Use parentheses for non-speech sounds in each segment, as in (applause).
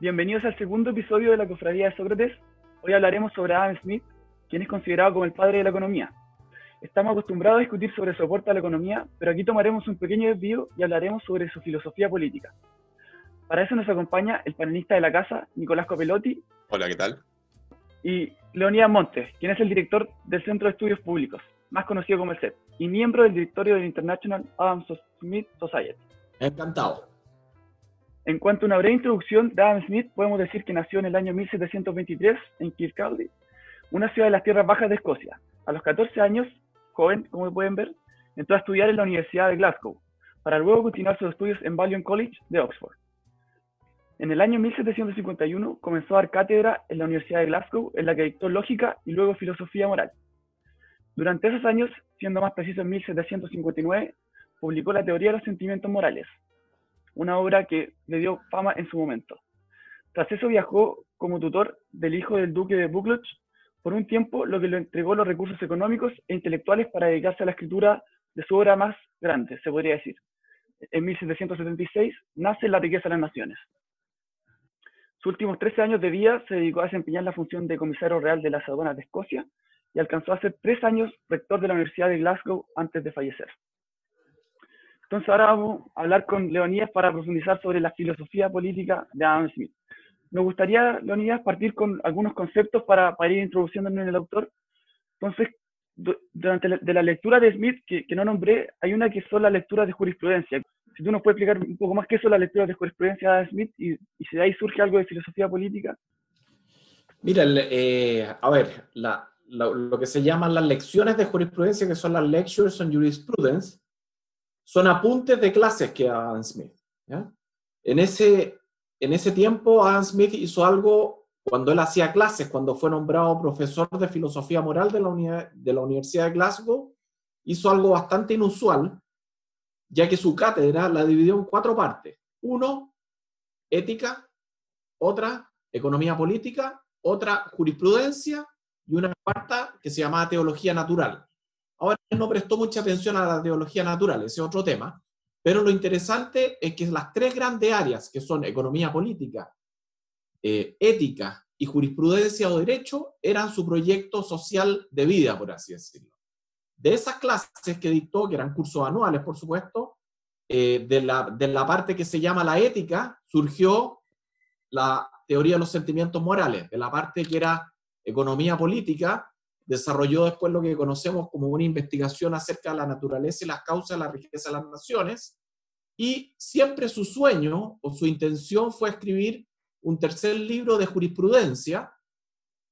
Bienvenidos al segundo episodio de la Cofradía de Sócrates. Hoy hablaremos sobre Adam Smith, quien es considerado como el padre de la economía. Estamos acostumbrados a discutir sobre su aporte a la economía, pero aquí tomaremos un pequeño desvío y hablaremos sobre su filosofía política. Para eso nos acompaña el panelista de la casa, Nicolás Copelotti. Hola, ¿qué tal? Y Leonidas Montes, quien es el director del Centro de Estudios Públicos, más conocido como el CEP, y miembro del directorio del International Adam Smith Society. Encantado. En cuanto a una breve introducción de Adam Smith, podemos decir que nació en el año 1723 en Kirkcaldy, una ciudad de las tierras bajas de Escocia. A los 14 años, joven, como pueden ver, entró a estudiar en la Universidad de Glasgow, para luego continuar sus estudios en Balliol College de Oxford. En el año 1751 comenzó a dar cátedra en la Universidad de Glasgow, en la que dictó lógica y luego filosofía moral. Durante esos años, siendo más preciso en 1759, publicó la teoría de los sentimientos morales, una obra que le dio fama en su momento. Tras eso viajó como tutor del hijo del duque de Buccleuch por un tiempo, lo que le entregó los recursos económicos e intelectuales para dedicarse a la escritura de su obra más grande, se podría decir. En 1776 nace La riqueza de las naciones. Sus últimos 13 años de vida se dedicó a desempeñar la función de comisario real de las aduanas de Escocia y alcanzó a ser tres años rector de la Universidad de Glasgow antes de fallecer. Entonces ahora vamos a hablar con Leonidas para profundizar sobre la filosofía política de Adam Smith. Me gustaría, Leonidas, partir con algunos conceptos para, para ir introduciéndonos en el autor. Entonces, durante la, de la lectura de Smith, que, que, no nombré, hay una que son las lecturas de jurisprudencia. Si tú nos puedes explicar un poco más qué son las lecturas de jurisprudencia de Smith y, y si de ahí surge algo de filosofía política. Mira, eh, a ver, la, lo, lo, que se llaman las lecciones de jurisprudencia, que son las Lectures on Jurisprudence, son apuntes de clases que Adam Smith. En, ese, en ese tiempo, Adam Smith hizo algo cuando él hacía clases, cuando fue nombrado profesor de filosofía moral de la, unidad, de la Universidad de Glasgow, hizo algo bastante inusual, ya que su cátedra la dividió en cuatro partes. Uno, ética, otra, economía política, otra, jurisprudencia y una cuarta que se llamaba teología natural. Ahora no prestó mucha atención a la teología natural, ese es otro tema, pero lo interesante es que las tres grandes áreas, que son economía política, eh, ética y jurisprudencia o derecho, eran su proyecto social de vida, por así decirlo. De esas clases que dictó, que eran cursos anuales, por supuesto, eh, de, la, de la parte que se llama la ética, surgió la teoría de los sentimientos morales, de la parte que era economía política, desarrolló después lo que conocemos como una investigación acerca de la naturaleza y las causas de la riqueza de las naciones, y siempre su sueño o su intención fue escribir un tercer libro de jurisprudencia,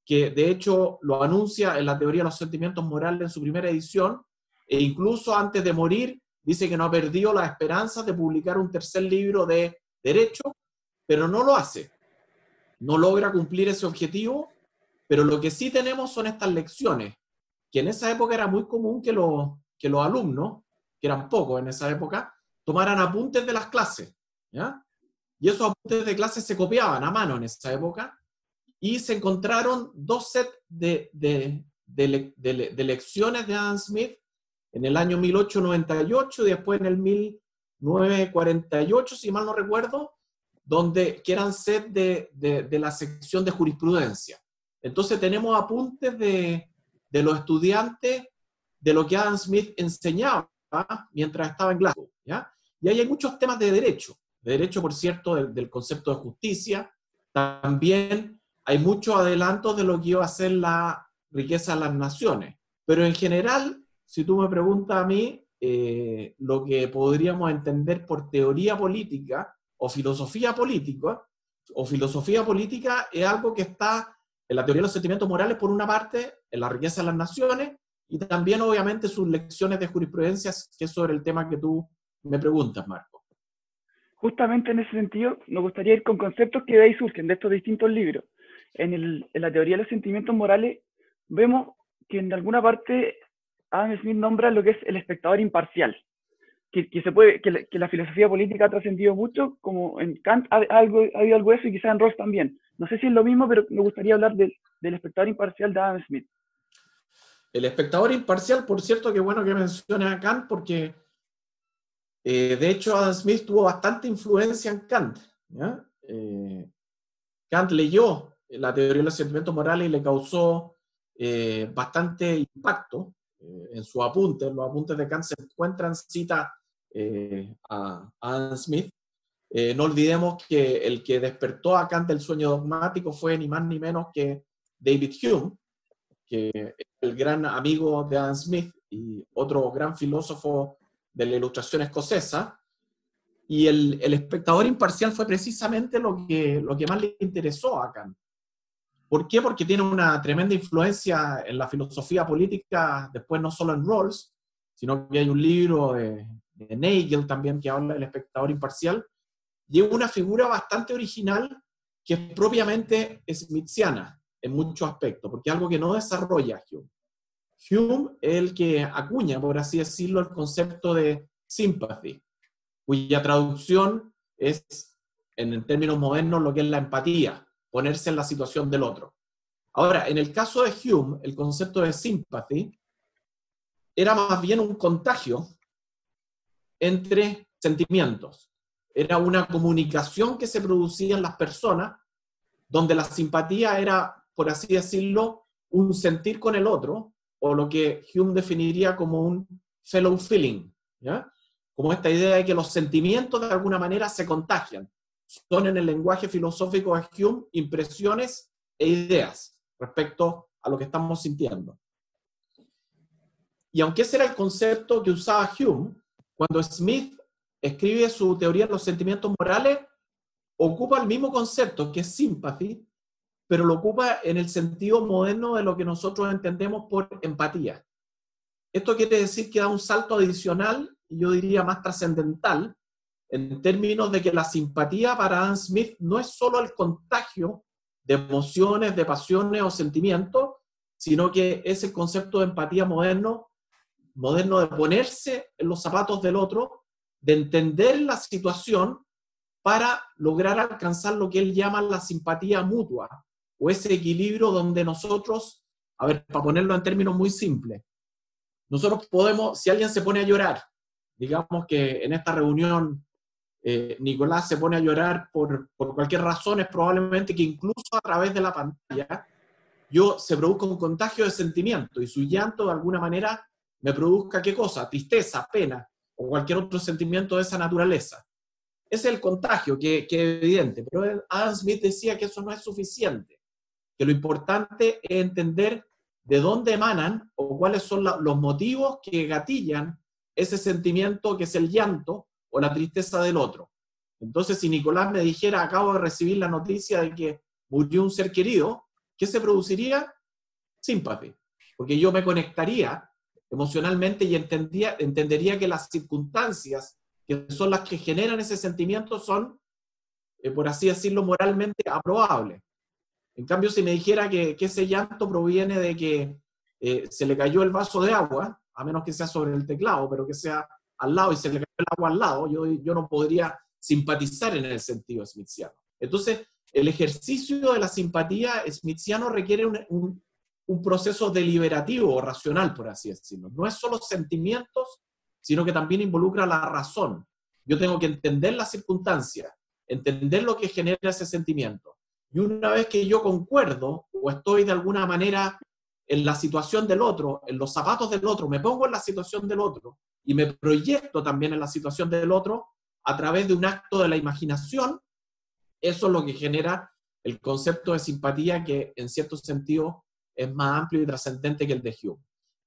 que de hecho lo anuncia en la teoría de los sentimientos morales en su primera edición, e incluso antes de morir dice que no ha perdido la esperanza de publicar un tercer libro de derecho, pero no lo hace. No logra cumplir ese objetivo pero lo que sí tenemos son estas lecciones, que en esa época era muy común que los, que los alumnos, que eran pocos en esa época, tomaran apuntes de las clases. ¿ya? Y esos apuntes de clases se copiaban a mano en esa época y se encontraron dos sets de, de, de, de, lecciones de Adam Smith en el año 1898 y después en el 1948, si mal no recuerdo, donde, que eran sets de, de la sección de jurisprudencia. Entonces tenemos apuntes de, de los estudiantes de lo que Adam Smith enseñaba mientras estaba en Glasgow. Y hay muchos temas de derecho, de derecho, por cierto, del, del, concepto de justicia. También hay muchos adelantos de lo que iba a ser la riqueza de las naciones. Pero en general, si tú me preguntas a mí, eh, lo que podríamos entender por teoría política o filosofía política, o filosofía política es algo que está en la teoría de los sentimientos morales, por una parte, en la riqueza de las naciones, y también, obviamente, sus lecciones de jurisprudencia, que es sobre el tema que tú me preguntas, Marco. Justamente en ese sentido, nos gustaría ir con conceptos que de ahí surgen, de estos distintos libros. En, el, en la teoría de los sentimientos morales, vemos que en alguna parte Adam Smith nombra lo que es el espectador imparcial, que, que se puede, que la, que, la, filosofía política ha trascendido mucho, como en Kant ha, ha, ha habido algo de eso y quizá en Ross también. No sé si es lo mismo, pero me gustaría hablar del, espectador imparcial de Adam Smith. El espectador imparcial, por cierto, qué bueno que mencione a Kant, porque eh, de hecho Adam Smith tuvo bastante influencia en Kant. Eh, Kant leyó la teoría de los sentimientos morales y le causó eh, bastante impacto en su apunte. En los apuntes de Kant se encuentran citas a Adam Smith. No olvidemos que el que despertó a Kant del sueño dogmático fue ni más ni menos que David Hume, que el gran amigo de Adam Smith y otro gran filósofo de la ilustración escocesa. Y el, el espectador imparcial fue precisamente lo que, lo que más le interesó a Kant. ¿Por qué? Porque tiene una tremenda influencia en la filosofía política, después no solo en Rawls, sino que hay un libro de, de Nagel también que habla del espectador imparcial, y una figura bastante original que es propiamente smithiana en muchos aspectos, porque es algo que no desarrolla Hume. Hume es el que acuña, por así decirlo, el concepto de sympathy, cuya traducción es, en términos modernos, lo que es la empatía, ponerse en la situación del otro. Ahora, en el caso de Hume, el concepto de sympathy era más bien un contagio entre sentimientos. Era una comunicación que se producía en las personas, donde la simpatía era, por así decirlo, un sentir con el otro, o lo que Hume definiría como un fellow feeling, ¿ya? Como esta idea de que los sentimientos de alguna manera se contagian son en el lenguaje filosófico de Hume impresiones e ideas respecto a lo que estamos sintiendo. Y aunque ese era el concepto que usaba Hume, cuando Smith escribe su teoría de los sentimientos morales, ocupa el mismo concepto que es sympathy, pero lo ocupa en el sentido moderno de lo que nosotros entendemos por empatía. Esto quiere decir que da un salto adicional, yo diría más trascendental, en términos de que la simpatía para Adam Smith no es solo el contagio de emociones, de pasiones o sentimientos, sino que es el concepto de empatía moderno, moderno de ponerse en los zapatos del otro, de entender la situación para lograr alcanzar lo que él llama la simpatía mutua, o ese equilibrio donde nosotros, a ver, para ponerlo en términos muy simples, nosotros podemos, si alguien se pone a llorar, digamos que en esta reunión eh, Nicolás se pone a llorar por, por cualquier razón, es probablemente que incluso a través de la pantalla yo se produzca un contagio de sentimiento y su llanto de alguna manera me produzca qué cosa, tristeza, pena o cualquier otro sentimiento de esa naturaleza. Es el contagio, que, es evidente, pero Adam Smith decía que eso no es suficiente, que lo importante es entender de dónde emanan o cuáles son los motivos que gatillan ese sentimiento que es el llanto o la tristeza del otro. Entonces, si Nicolás me dijera, acabo de recibir la noticia de que murió un ser querido, ¿qué se produciría? Simpatía, porque yo me conectaría emocionalmente y entendía, entendería que las circunstancias que son las que generan ese sentimiento son, eh, por así decirlo, moralmente aprobables. En cambio, si me dijera que, ese llanto proviene de que eh, se le cayó el vaso de agua, a menos que sea sobre el teclado, pero que sea al lado y se le cae el agua al lado, yo, yo no podría simpatizar en el sentido smithiano. Entonces, el ejercicio de la simpatía smithiano requiere un, proceso deliberativo o racional, por así decirlo. No es solo sentimientos, sino que también involucra la razón. Yo tengo que entender las circunstancias, entender lo que genera ese sentimiento. Y una vez que yo concuerdo o estoy de alguna manera en la situación del otro, en los zapatos del otro, me pongo en la situación del otro y me proyecto también en la situación del otro a través de un acto de la imaginación, eso es lo que genera el concepto de simpatía que en cierto sentido es más amplio y trascendente que el de Hume.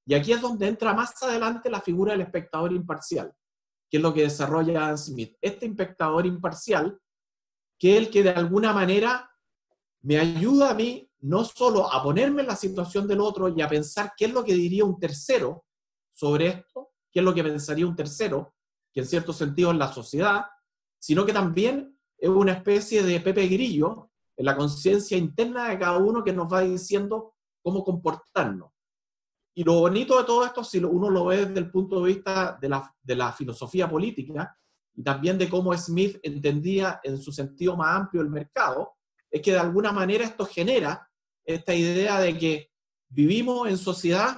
Y aquí es donde entra más adelante la figura del espectador imparcial, que es lo que desarrolla Adam Smith. Este espectador imparcial, que es el que de alguna manera me ayuda a mí no solo a ponerme en la situación del otro y a pensar qué es lo que diría un tercero sobre esto, qué es lo que pensaría un tercero, que en cierto sentido es la sociedad, sino que también es una especie de Pepe Grillo en la conciencia interna de cada uno que nos va diciendo cómo comportarnos. Y lo bonito de todo esto, si uno lo ve desde el punto de vista de la, de la filosofía política y también de cómo Smith entendía en su sentido más amplio el mercado, es que de alguna manera esto genera esta idea de que vivimos en sociedad,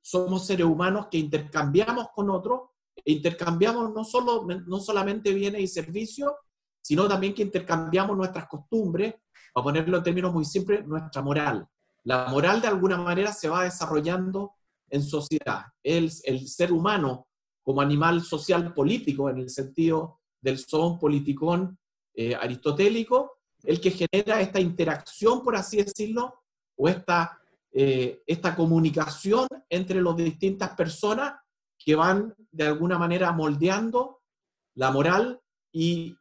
somos seres humanos que intercambiamos con otros, e intercambiamos no, solo, no solamente bienes y servicios, sino también que intercambiamos nuestras costumbres, para ponerlo en términos muy simples, nuestra moral. La moral de alguna manera se va desarrollando en sociedad. El, el ser humano como animal social político, en el sentido del son politicón eh, aristotélico, el que genera esta interacción, por así decirlo, o esta, eh, esta comunicación entre las distintas personas que van de alguna manera moldeando la moral y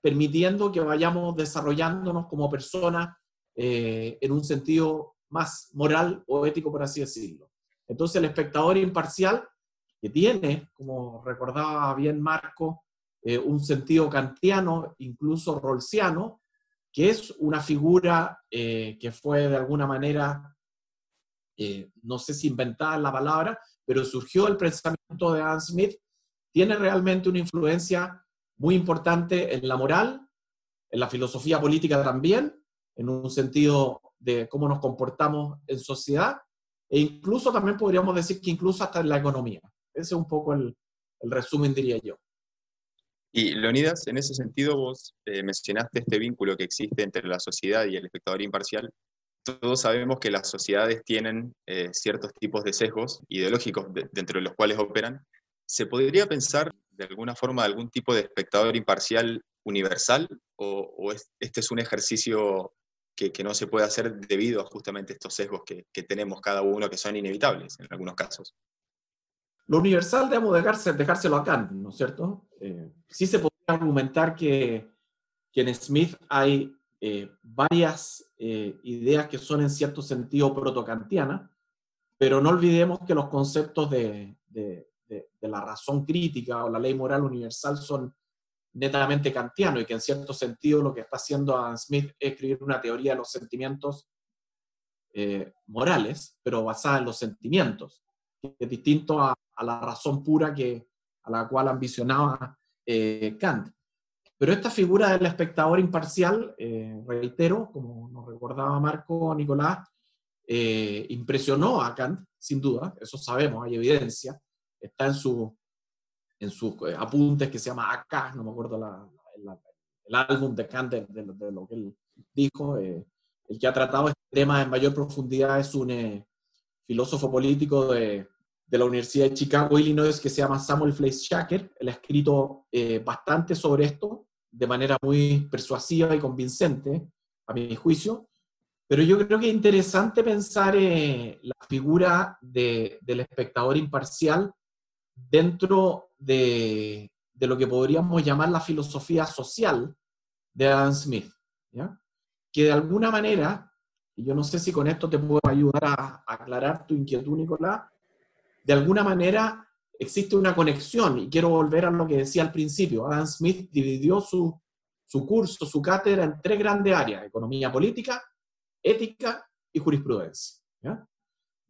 permitiendo que vayamos desarrollándonos como personas eh, en un sentido más moral o ético, por así decirlo. Entonces el espectador imparcial, que tiene, como recordaba bien Marco, eh, un sentido kantiano, incluso rolsiano, que es una figura eh, que fue de alguna manera, no sé si inventada la palabra, pero surgió el pensamiento de Adam Smith, tiene realmente una influencia muy importante en la moral, en la filosofía política también, en un sentido de cómo nos comportamos en sociedad, e incluso también podríamos decir que incluso hasta en la economía. Ese es un poco el, resumen, diría yo. Y Leonidas, en ese sentido vos eh, mencionaste este vínculo que existe entre la sociedad y el espectador imparcial. Todos sabemos que las sociedades tienen eh, ciertos tipos de sesgos ideológicos dentro de los cuales operan. ¿Se podría pensar de alguna forma algún tipo de espectador imparcial universal o, este es un ejercicio que, no se puede hacer debido a justamente estos sesgos que, tenemos cada uno que son inevitables en algunos casos? Lo universal debemos dejarse, dejárselo a Kant, ¿no es cierto? Eh, sí se podría argumentar que, en Smith hay eh, varias eh, ideas que son en cierto sentido protocantianas, pero no olvidemos que los conceptos de, de, la razón crítica o la ley moral universal son netamente kantianos y que en cierto sentido lo que está haciendo Adam Smith es escribir una teoría de los sentimientos eh, morales, pero basada en los sentimientos, que es distinto a, la razón pura que, a la cual ambicionaba eh, Kant. Pero esta figura del espectador imparcial, eh, reitero, como nos recordaba Marco Nicolás, impresionó a Kant, sin duda, eso sabemos, hay evidencia, está en, su, en sus eh, apuntes que se llama Acá, no me acuerdo la, el álbum de Kant de, lo que él dijo. Eh, el que ha tratado este tema en mayor profundidad es un eh, filósofo político de, de, la Universidad de Chicago, Illinois, que se llama Samuel Fleischhacker. Él ha escrito bastante sobre esto de manera muy persuasiva y convincente, a mi juicio. Pero yo creo que es interesante pensar la figura de, del espectador imparcial dentro de, lo que podríamos llamar la filosofía social de Adam Smith, que de alguna manera, y yo no sé si con esto te puedo ayudar a, aclarar tu inquietud, Nicolás, de alguna manera existe una conexión, y quiero volver a lo que decía al principio, Adam Smith dividió su, su curso, su cátedra en tres grandes áreas, economía política, ética y jurisprudencia.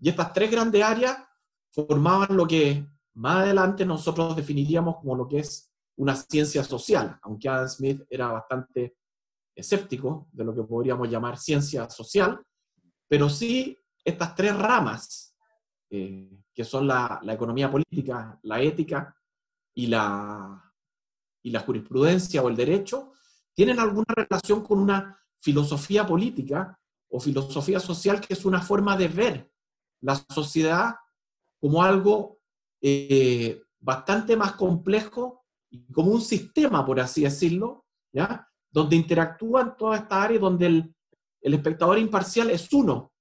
Y estas tres grandes áreas formaban lo que más adelante nosotros definiríamos como lo que es una ciencia social, aunque Adam Smith era bastante escéptico de lo que podríamos llamar ciencia social, pero sí estas tres ramas, eh, que son la, economía política, la ética y la, y la jurisprudencia o el derecho, tienen alguna relación con una filosofía política o filosofía social que es una forma de ver la sociedad como algo eh, bastante más complejo como un sistema, por así decirlo, ¿ya? donde interactúan todas estas áreas, donde el, el espectador imparcial es uno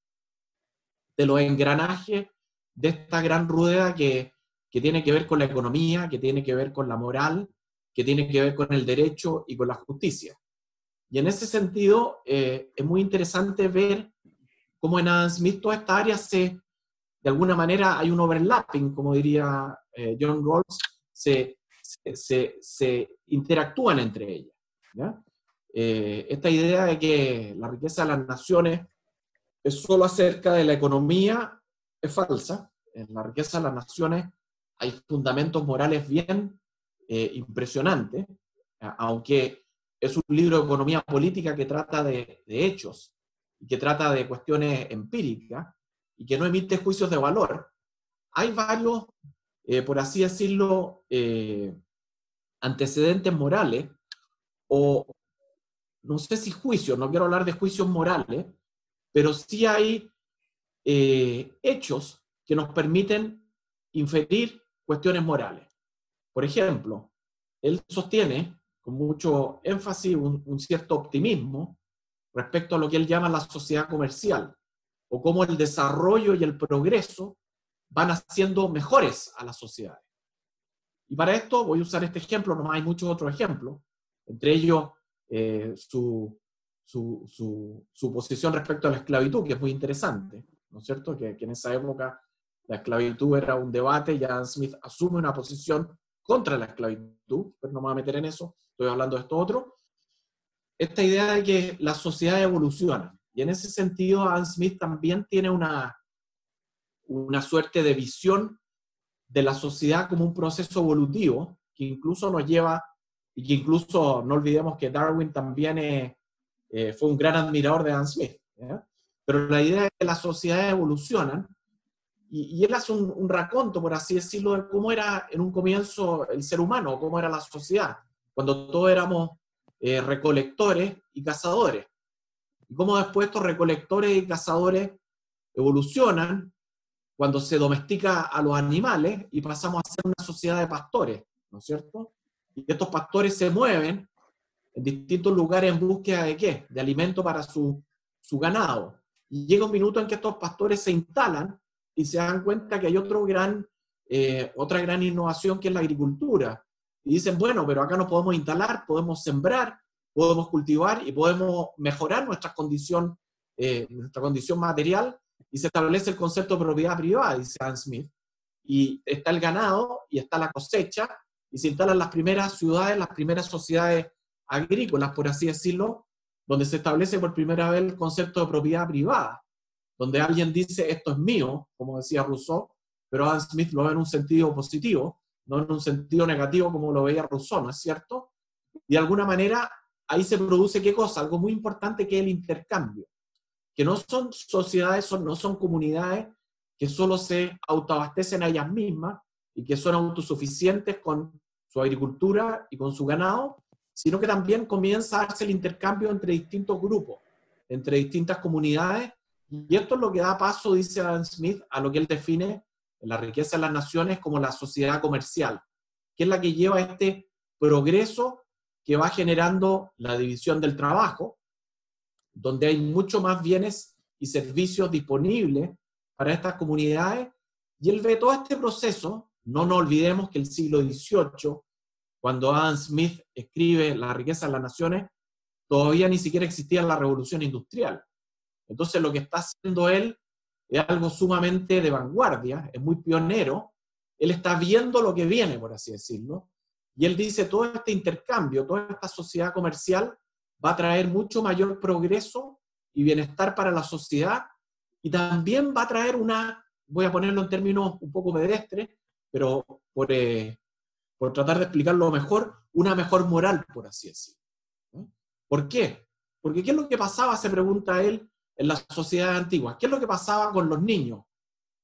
de los engranajes de esta gran rueda que, que, tiene que ver con la economía, que tiene que ver con la moral, que tiene que ver con el derecho y con la justicia. Y en ese sentido, eh, es muy interesante ver cómo en Adam Smith todas estas áreas se, de alguna manera hay un overlapping, como diría eh, John Rawls, se, se, interactúan entre ellas. Eh, esta idea de que la riqueza de las naciones es solo acerca de la economía es falsa. En la riqueza de las naciones hay fundamentos morales bien eh, impresionantes, aunque es un libro de economía política que trata de, de hechos que trata de cuestiones empíricas, y que no emite juicios de valor, hay varios, eh, por así decirlo, eh, antecedentes morales o no sé si juicios, no quiero hablar de juicios morales, pero sí hay eh, hechos que nos permiten inferir cuestiones morales. Por ejemplo, él sostiene con mucho énfasis un, cierto optimismo respecto a lo que él llama la sociedad comercial, o cómo el desarrollo y el progreso van haciendo mejores a las sociedades. Y para esto voy a usar este ejemplo, no hay muchos otros ejemplos, entre ellos eh, su, su, posición respecto a la esclavitud, que es muy interesante, ¿no es cierto? Que, que, en esa época la esclavitud era un debate y Adam Smith asume una posición contra la esclavitud, pero no me voy a meter en eso, estoy hablando de esto otro. Esta idea de que la sociedad evoluciona, y en ese sentido Adam Smith también tiene una, una suerte de visión de la sociedad como un proceso evolutivo que incluso nos lleva, y que incluso no olvidemos que Darwin también eh, eh, fue un gran admirador de Adam Smith. Pero la idea es que las sociedades evolucionan y, él hace un, raconto, por así decirlo, de cómo era en un comienzo el ser humano, cómo era la sociedad, cuando todos éramos eh, recolectores y cazadores. Y cómo después estos recolectores y cazadores evolucionan cuando se domestica a los animales y pasamos a ser una sociedad de pastores, ¿no es cierto? Y estos pastores se mueven en distintos lugares en búsqueda de qué? De alimento para su, su ganado. Y llega un minuto en que estos pastores se instalan y se dan cuenta que hay otro gran, eh, otra gran innovación que es la agricultura. Y dicen, bueno, pero acá nos podemos instalar, podemos sembrar, podemos cultivar y podemos mejorar nuestra condición, eh, nuestra condición material y se establece el concepto de propiedad privada, dice Adam Smith. Y está el ganado y está la cosecha y se instalan las primeras ciudades, las primeras sociedades agrícolas, por así decirlo, donde se establece por primera vez el concepto de propiedad privada, donde alguien dice esto es mío, como decía Rousseau, pero Adam Smith lo ve en un sentido positivo, no en un sentido negativo como lo veía Rousseau, ¿no es cierto? Y de alguna manera ahí se produce qué cosa, algo muy importante que es el intercambio que no son sociedades, no son comunidades que solo se autoabastecen a ellas mismas y que son autosuficientes con su agricultura y con su ganado, sino que también comienza a darse el intercambio entre distintos grupos, entre distintas comunidades, y esto es lo que da paso, dice Adam Smith, a lo que él define la riqueza de las naciones como la sociedad comercial, que es la que lleva este progreso que va generando la división del trabajo, donde hay mucho más bienes y servicios disponibles para estas comunidades. Y él ve todo este proceso, no nos olvidemos que el siglo XVIII, cuando Adam Smith escribe La riqueza de las naciones, todavía ni siquiera existía la revolución industrial. Entonces lo que está haciendo él es algo sumamente de vanguardia, es muy pionero, él está viendo lo que viene, por así decirlo, y él dice, todo este intercambio, toda esta sociedad comercial va a traer mucho mayor progreso y bienestar para la sociedad y también va a traer una, voy a ponerlo en términos un poco pedestres, pero por, eh, por tratar de explicarlo mejor, una mejor moral, por así decirlo. ¿Por qué? Porque ¿qué es lo que pasaba, se pregunta él, en las sociedades antiguas? ¿Qué es lo que pasaba con los niños?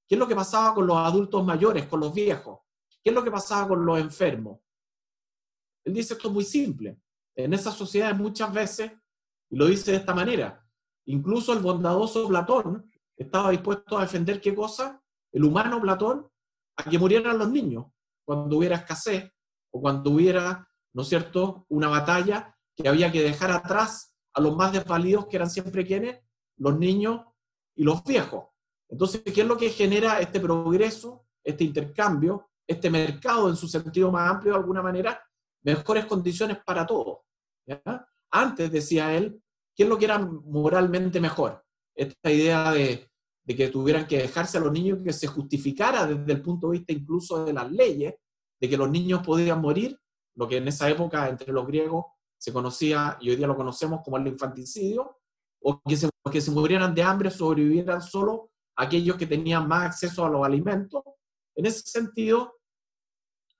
¿Qué es lo que pasaba con los adultos mayores, con los viejos? ¿Qué es lo que pasaba con los enfermos? Él dice esto es muy simple en esas sociedades muchas veces, lo dice de esta manera, incluso el bondadoso Platón estaba dispuesto a defender qué cosa, el humano Platón, a que murieran los niños cuando hubiera escasez o cuando hubiera, ¿no es cierto?, una batalla que había que dejar atrás a los más desvalidos que eran siempre quienes, los niños y los viejos. Entonces, ¿qué es lo que genera este progreso, este intercambio, este mercado en su sentido más amplio de alguna manera? Mejores condiciones para todos. Antes, decía él, ¿qué es lo que era moralmente mejor? Esta idea de, que tuvieran que dejarse a los niños, que se justificara desde el punto de vista incluso de las leyes, de que los niños podían morir, lo que en esa época entre los griegos se conocía, y hoy día lo conocemos como el infanticidio, o que se, que se murieran de hambre, sobrevivieran solo aquellos que tenían más acceso a los alimentos. En ese sentido,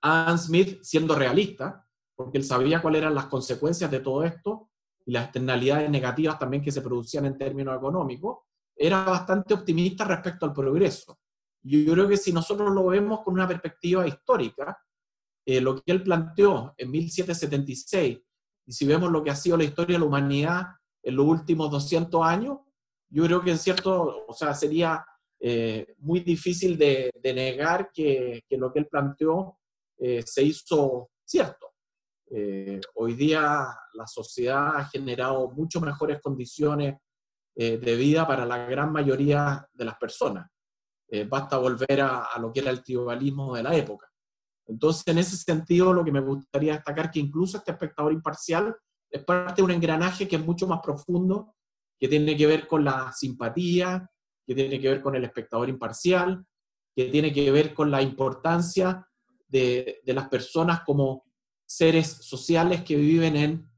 Adam Smith, siendo realista, porque él sabía cuáles eran las consecuencias de todo esto y las externalidades negativas también que se producían en términos económicos, era bastante optimista respecto al progreso. Yo creo que si nosotros lo vemos con una perspectiva histórica, eh, lo que él planteó en 1776 y si vemos lo que ha sido la historia de la humanidad en los últimos 200 años, yo creo que en cierto, o sea, sería eh, muy difícil de, negar que, lo que él planteó eh, se hizo cierto. Eh, hoy día la sociedad ha generado mucho mejores condiciones de vida para la gran mayoría de las personas. basta volver a, lo que era el tribalismo de la época. Entonces, en ese sentido, lo que me gustaría destacar que incluso este espectador imparcial es parte de un engranaje que es mucho más profundo, que tiene que ver con la simpatía, que tiene que ver con el espectador imparcial, que tiene que ver con la importancia de, las personas como seres sociales que viven en,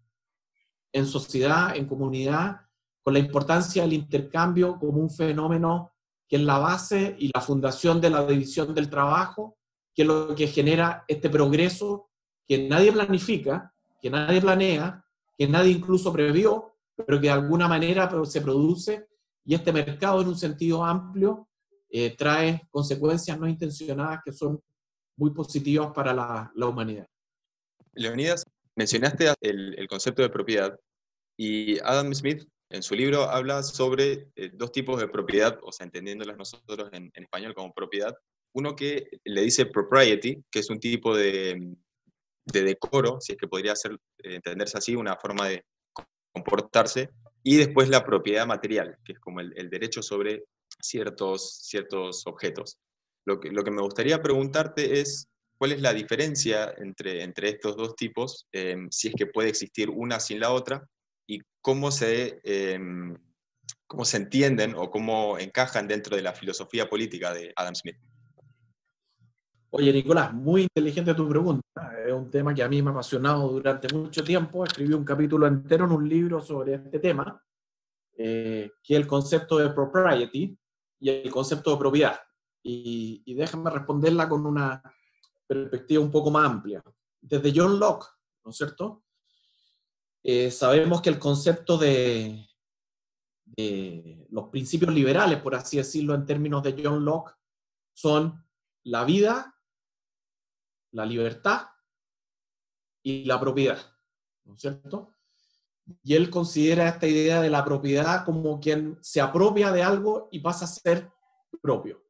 en sociedad, en comunidad, con la importancia del intercambio como un fenómeno que es la base y la fundación de la división del trabajo, que es lo que genera este progreso que nadie planifica, que nadie planea, que nadie incluso previó, pero que de alguna manera se produce y este mercado en un sentido amplio eh, trae consecuencias no intencionadas que son muy positivas para la, humanidad. Leonidas, mencionaste el, concepto de propiedad y Adam Smith en su libro habla sobre eh, dos tipos de propiedad, o sea, entendiéndolas nosotros en, español como propiedad. Uno que le dice propriety, que es un tipo de, de decoro, si es que podría ser, eh, entenderse así, una forma de comportarse, y después la propiedad material, que es como el, derecho sobre ciertos, ciertos objetos. Lo que, lo que, me gustaría preguntarte es, ¿cuál es la diferencia entre, entre estos dos tipos, em, si es que puede existir una sin la otra, y cómo se, em, cómo se entienden o cómo encajan dentro de la filosofía política de Adam Smith? Oye, Nicolás, muy inteligente tu pregunta. Es un tema que a mí me ha apasionado durante mucho tiempo. Escribí un capítulo entero en un libro sobre este tema, eh, que es el concepto de propriety y el concepto de propiedad. Y, y déjame responderla con una perspectiva un poco más amplia. Desde John Locke, ¿no es cierto? Eh, sabemos que el concepto de, de los principios liberales, por así decirlo, en términos de John Locke, son la vida la libertad y la propiedad, ¿no es cierto? Y él considera esta idea de la propiedad como quien se apropia de algo y pasa a ser propio.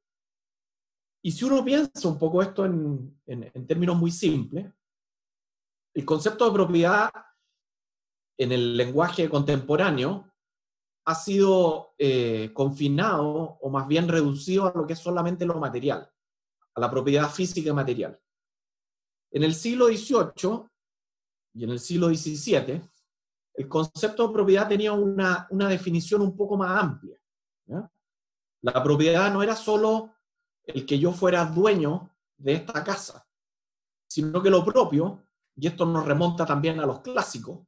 Y si uno piensa un poco esto en, términos muy simples, el concepto de propiedad en el lenguaje contemporáneo ha sido eh, confinado o más bien reducido a lo que es solamente lo material, a la propiedad física y material. En el siglo XVIII y en el siglo XVII, el concepto de propiedad tenía una, definición un poco más amplia. La propiedad no era solo el que yo fuera dueño de esta casa, sino que lo propio, y esto nos remonta también a los clásicos,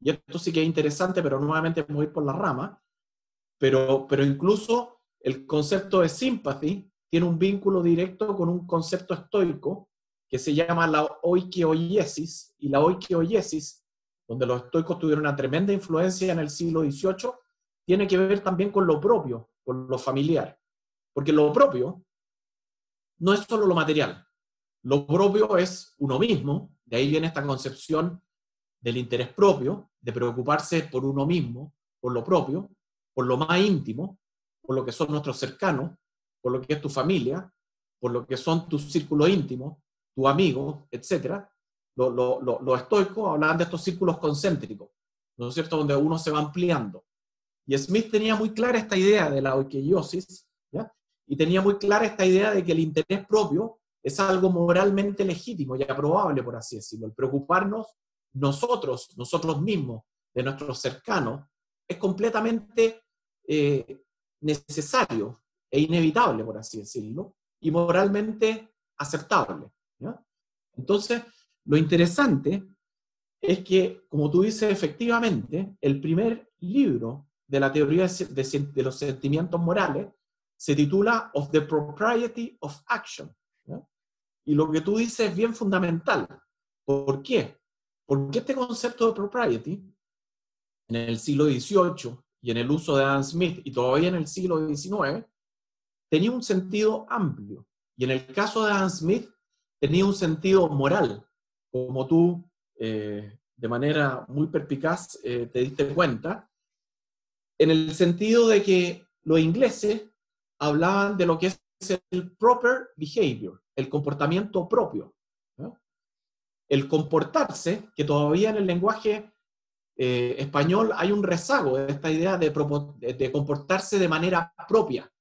y esto sí que es interesante, pero nuevamente voy por la rama, pero, pero incluso el concepto de sympathy tiene un vínculo directo con un concepto estoico que se llama la oikeoiesis, y la oikeoiesis, donde los estoicos tuvieron una tremenda influencia en el siglo XVIII, tiene que ver también con lo propio, con lo familiar. Porque lo propio no es solo lo material, lo propio es uno mismo, de ahí viene esta concepción del interés propio, de preocuparse por uno mismo, por lo propio, por lo más íntimo, por lo que son nuestros cercanos, por lo que es tu familia, por lo que son tus círculos íntimos, tu amigo, etc., los lo, estoicos hablaban de estos círculos concéntricos, ¿no es cierto?, donde uno se va ampliando. Y Smith tenía muy clara esta idea de la oikeiosis. Y tenía muy clara esta idea de que el interés propio es algo moralmente legítimo y aprobable, por así decirlo. El preocuparnos nosotros, nosotros mismos, de nuestros cercanos, es completamente eh, necesario e inevitable, por así decirlo, y moralmente aceptable. Entonces, lo interesante es que, como tú dices, efectivamente, el primer libro de la teoría de, los sentimientos morales se titula Of the Propriety of Action. Y lo que tú dices es bien fundamental. ¿Por qué? Porque este concepto de propriety, en el siglo XVIII y en el uso de Adam Smith y todavía en el siglo XIX, tenía un sentido amplio. Y en el caso de Adam Smith, tenía un sentido moral, como tú eh, de manera muy perpicaz eh, te diste cuenta, en el sentido de que los ingleses hablaban de lo que es el proper behavior, el comportamiento propio. El comportarse, que todavía en el lenguaje eh, español hay un rezago de esta idea de, comportarse de manera propia,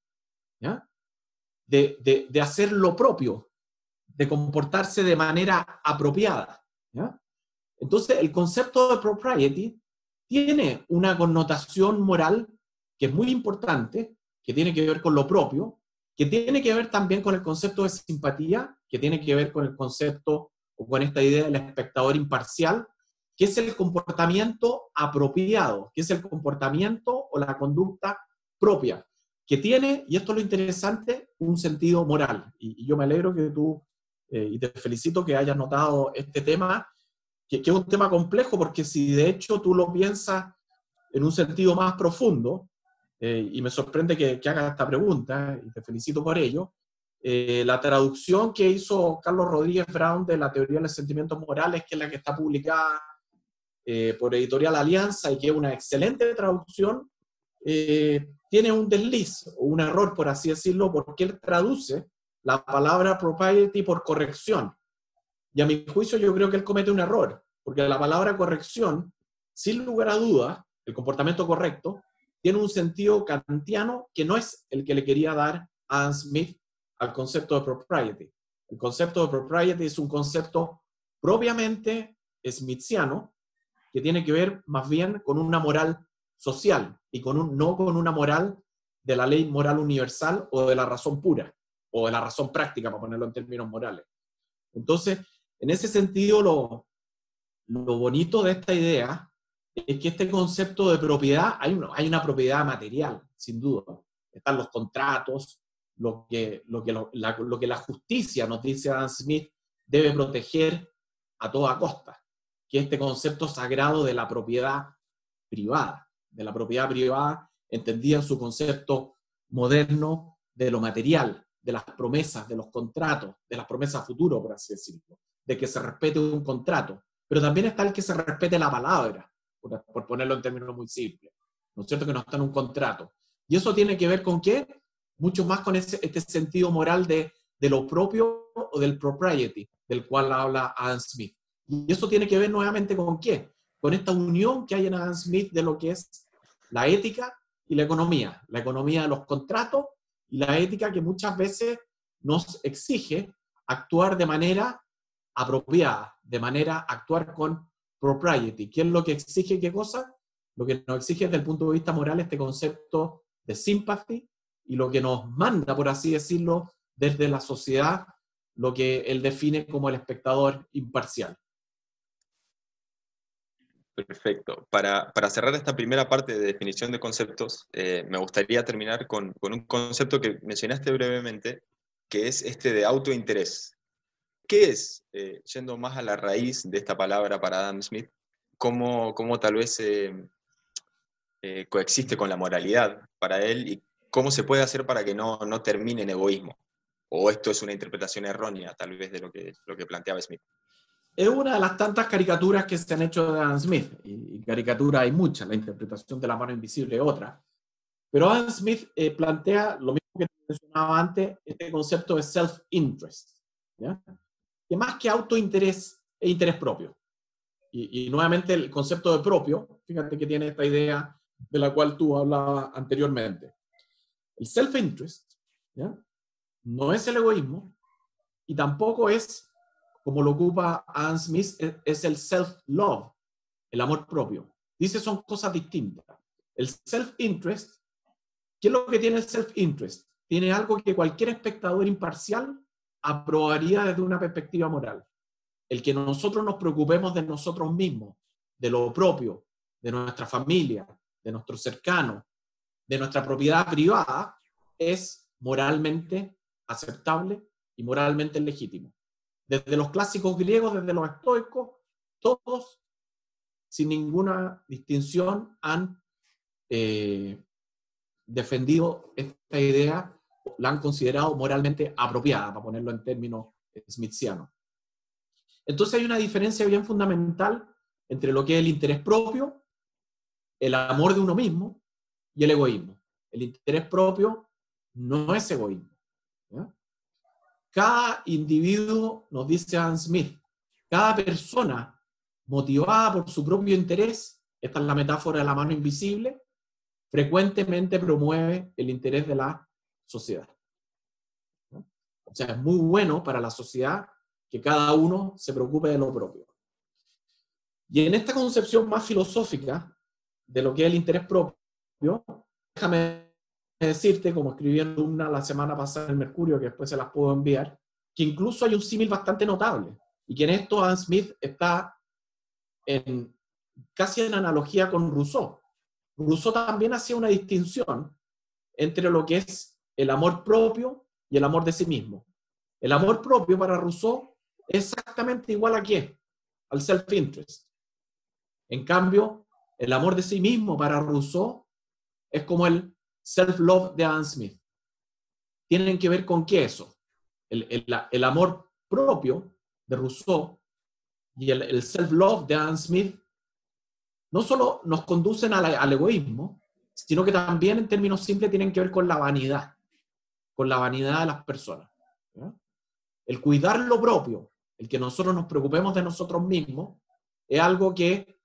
de, hacer lo propio, de comportarse de manera apropiada. Entonces, el concepto de propriety tiene una connotación moral que es muy importante, que tiene que ver con lo propio, que tiene que ver también con el concepto de simpatía, que tiene que ver con el concepto o con esta idea del espectador imparcial, que es el comportamiento apropiado, que es el comportamiento o la conducta propia, que tiene, y esto es lo interesante, un sentido moral. Y, yo me alegro que tú, eh, y te felicito que hayas notado este tema, que, es un tema complejo, porque si de hecho tú lo piensas en un sentido más profundo, eh, y me sorprende que, hagas esta pregunta, y te felicito por ello, eh, la traducción que hizo Carlos Rodríguez Brown de la teoría de los sentimientos morales, que es la que está publicada eh, por Editorial Alianza y que es una excelente traducción, tiene un desliz o un error, por así decirlo, porque él traduce la palabra propriety por corrección. Y a mi juicio yo creo que él comete un error, porque la palabra corrección, sin lugar a dudas, el comportamiento correcto, tiene un sentido kantiano que no es el que le quería dar Adam Smith al concepto de propriety. El concepto de propriety es un concepto propiamente smithiano que tiene que ver más bien con una moral social y con un, no con una moral de la ley moral universal o de la razón pura o de la razón práctica, para ponerlo en términos morales. Entonces, en ese sentido, lo, lo bonito de esta idea es que este concepto de propiedad, hay, hay una propiedad material, sin duda. Están los contratos, lo que, lo, que, la, lo que la justicia, nos dice Adam Smith, debe proteger a toda costa, que este concepto sagrado de la propiedad privada, de la propiedad privada entendida en su concepto moderno de lo material, de las promesas, de los contratos, de las promesas futuras, por así decirlo de que se respete un contrato, pero también está el que se respete la palabra, por, ponerlo en términos muy simples, ¿no es cierto? Que no está en un contrato. Y eso tiene que ver con qué? Mucho más con ese, este sentido moral de, de lo propio o del propriety, del cual habla Adam Smith. Y eso tiene que ver nuevamente con qué? Con esta unión que hay en Adam Smith de lo que es la ética y la economía. La economía de los contratos y la ética que muchas veces nos exige actuar de manera apropiada, de manera actuar con propriety. ¿Qué es lo que exige qué cosa? Lo que nos exige desde el punto de vista moral este concepto de sympathy y lo que nos manda, por así decirlo, desde la sociedad, lo que él define como el espectador imparcial. Perfecto. Para, cerrar esta primera parte de definición de conceptos, eh, me gustaría terminar con, con, un concepto que mencionaste brevemente, que es este de autointerés. ¿Qué es, eh, yendo más a la raíz de esta palabra para Adam Smith, cómo, cómo tal vez eh, eh, coexiste con la moralidad para él y cómo se puede hacer para que no, no, termine en egoísmo? ¿O esto es una interpretación errónea tal vez de lo que, lo que planteaba Smith? Es una de las tantas caricaturas que se han hecho de Adam Smith, y, caricaturas hay muchas, la interpretación de la mano invisible es otra. Pero Adam Smith plantea lo mismo que mencionaba antes, este concepto de self-interest. ¿ya? Que más que autointerés es interés propio. Y, nuevamente el concepto de propio, fíjate que tiene esta idea de la cual tú hablabas anteriormente. El self-interest no es el egoísmo y tampoco es, como lo ocupa Adam Smith, es el self-love, el amor propio. Dice son cosas distintas. El self-interest, ¿qué es lo que tiene el self-interest? Tiene algo que cualquier espectador imparcial aprobaría desde una perspectiva moral. El que nosotros nos preocupemos de nosotros mismos, de lo propio, de nuestra familia, de nuestros cercanos, de nuestra propiedad privada, es moralmente aceptable y moralmente legítimo. Desde los clásicos griegos, desde los estoicos, todos, sin ninguna distinción, han eh, defendido esta idea la han considerado moralmente apropiada, para ponerlo en términos smithianos. Entonces hay una diferencia bien fundamental entre lo que es el interés propio, el amor de uno mismo y el egoísmo. El interés propio no es egoísmo. Cada individuo, nos dice Adam Smith, cada persona motivada por su propio interés, esta es la metáfora de la mano invisible, frecuentemente promueve el interés de la sociedad. O sea, es muy bueno para la sociedad que cada uno se preocupe de lo propio. Y en esta concepción más filosófica de lo que es el interés propio, déjame decirte, como escribí en una la semana pasada en el Mercurio, que después se las puedo enviar, que incluso hay un símil bastante notable, y que en esto Adam Smith está en, casi en analogía con Rousseau. Rousseau también hacía una distinción entre lo que es el amor propio y el amor de sí mismo. El amor propio para Rousseau es exactamente igual a qué? Al self-interest. En cambio, el amor de sí mismo para Rousseau es como el self-love de Adam Smith. Tienen que ver con qué eso. El, amor propio de Rousseau y el, self-love de Adam Smith no solo nos conducen al, al egoísmo, sino que también en términos simples tienen que ver con la vanidad, con la vanidad de las personas. El cuidar lo propio, el que nosotros nos preocupemos de nosotros mismos, es algo que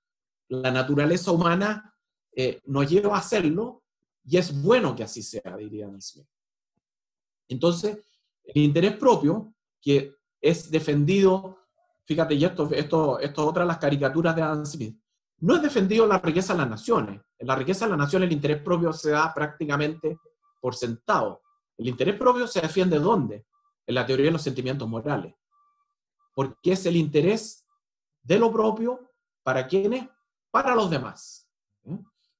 la naturaleza humana eh, nos lleva a hacerlo y es bueno que así sea, diría Smith. Entonces, el interés propio, que es defendido, fíjate, y esto, esto, esto es otra de las caricaturas de Adam Smith, no es defendido la riqueza de las naciones. En la riqueza de las naciones el interés propio se da prácticamente por sentado. El interés propio se defiende ¿dónde? En la teoría de los sentimientos morales. Porque es el interés de lo propio para quienes para los demás.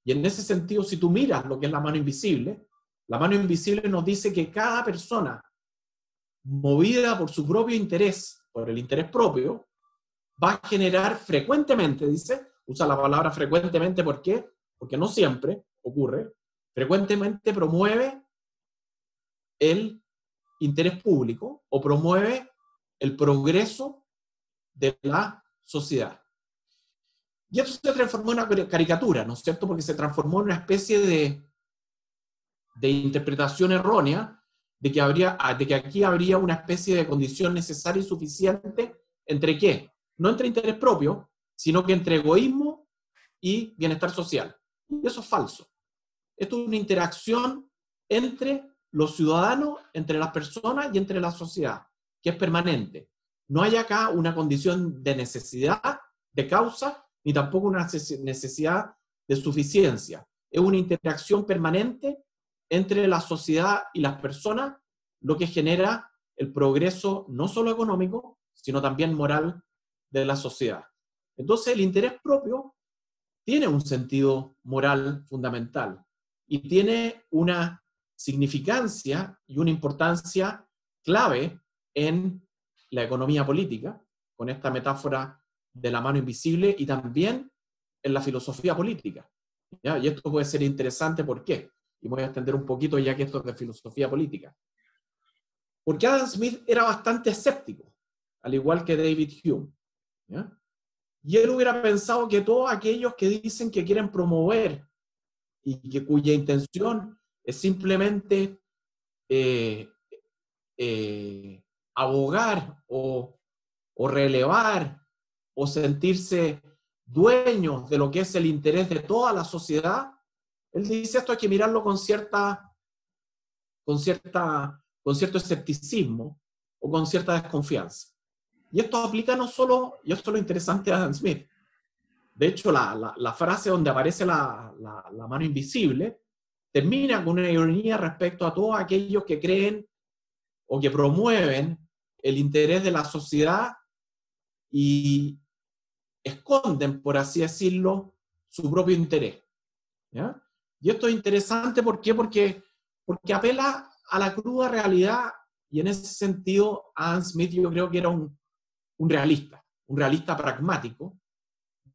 Y en ese sentido, si tú miras lo que es la mano invisible, la mano invisible nos dice que cada persona, movida por su propio interés, por el interés propio, va a generar frecuentemente, dice, usa la palabra frecuentemente, ¿por qué? Porque no siempre ocurre, frecuentemente promueve el interés público o promueve el progreso de la sociedad. Y eso se transformó en una caricatura, ¿no es cierto? Porque se transformó en una especie de, de interpretación errónea de que, habría, ah, de que aquí habría una especie de condición necesaria y suficiente entre qué? No entre interés propio, sino que entre egoísmo y bienestar social. Y eso es falso. Esto es una interacción entre los ciudadanos, entre las personas y entre la sociedad, que es permanente. No hay acá una condición de necesidad, de causa, ni tampoco una necesidad de suficiencia. Es una interacción permanente entre la sociedad y las personas, lo que genera el progreso no solo económico, sino también moral de la sociedad. Entonces, el interés propio tiene un sentido moral fundamental y tiene una significancia y una importancia clave en la economía política, con esta metáfora de la mano invisible y también en la filosofía política. Y esto puede ser interesante, ¿por qué? Y voy a extender un poquito ya que esto es de filosofía política. Porque Adam Smith era bastante escéptico, al igual que David Hume. Y él hubiera pensado que todos aquellos que dicen que quieren promover y que cuya intención es simplemente eh, eh, abogar o, o relevar o sentirse dueños de lo que es el interés de toda la sociedad, él dice esto hay que mirarlo con cierta, con cierta, con cierto escepticismo o con cierta desconfianza. Y esto aplica no solo, y esto es lo interesante de Adam Smith, de hecho la, la, frase donde aparece la, la, mano invisible termina con una ironía respecto a todos aquellos que creen o que promueven el interés de la sociedad y, esconden, por así decirlo, su propio interés. Y esto es interesante, ¿por qué? Porque, porque apela a la cruda realidad y en ese sentido Adam Smith yo creo que era un, un realista, un realista pragmático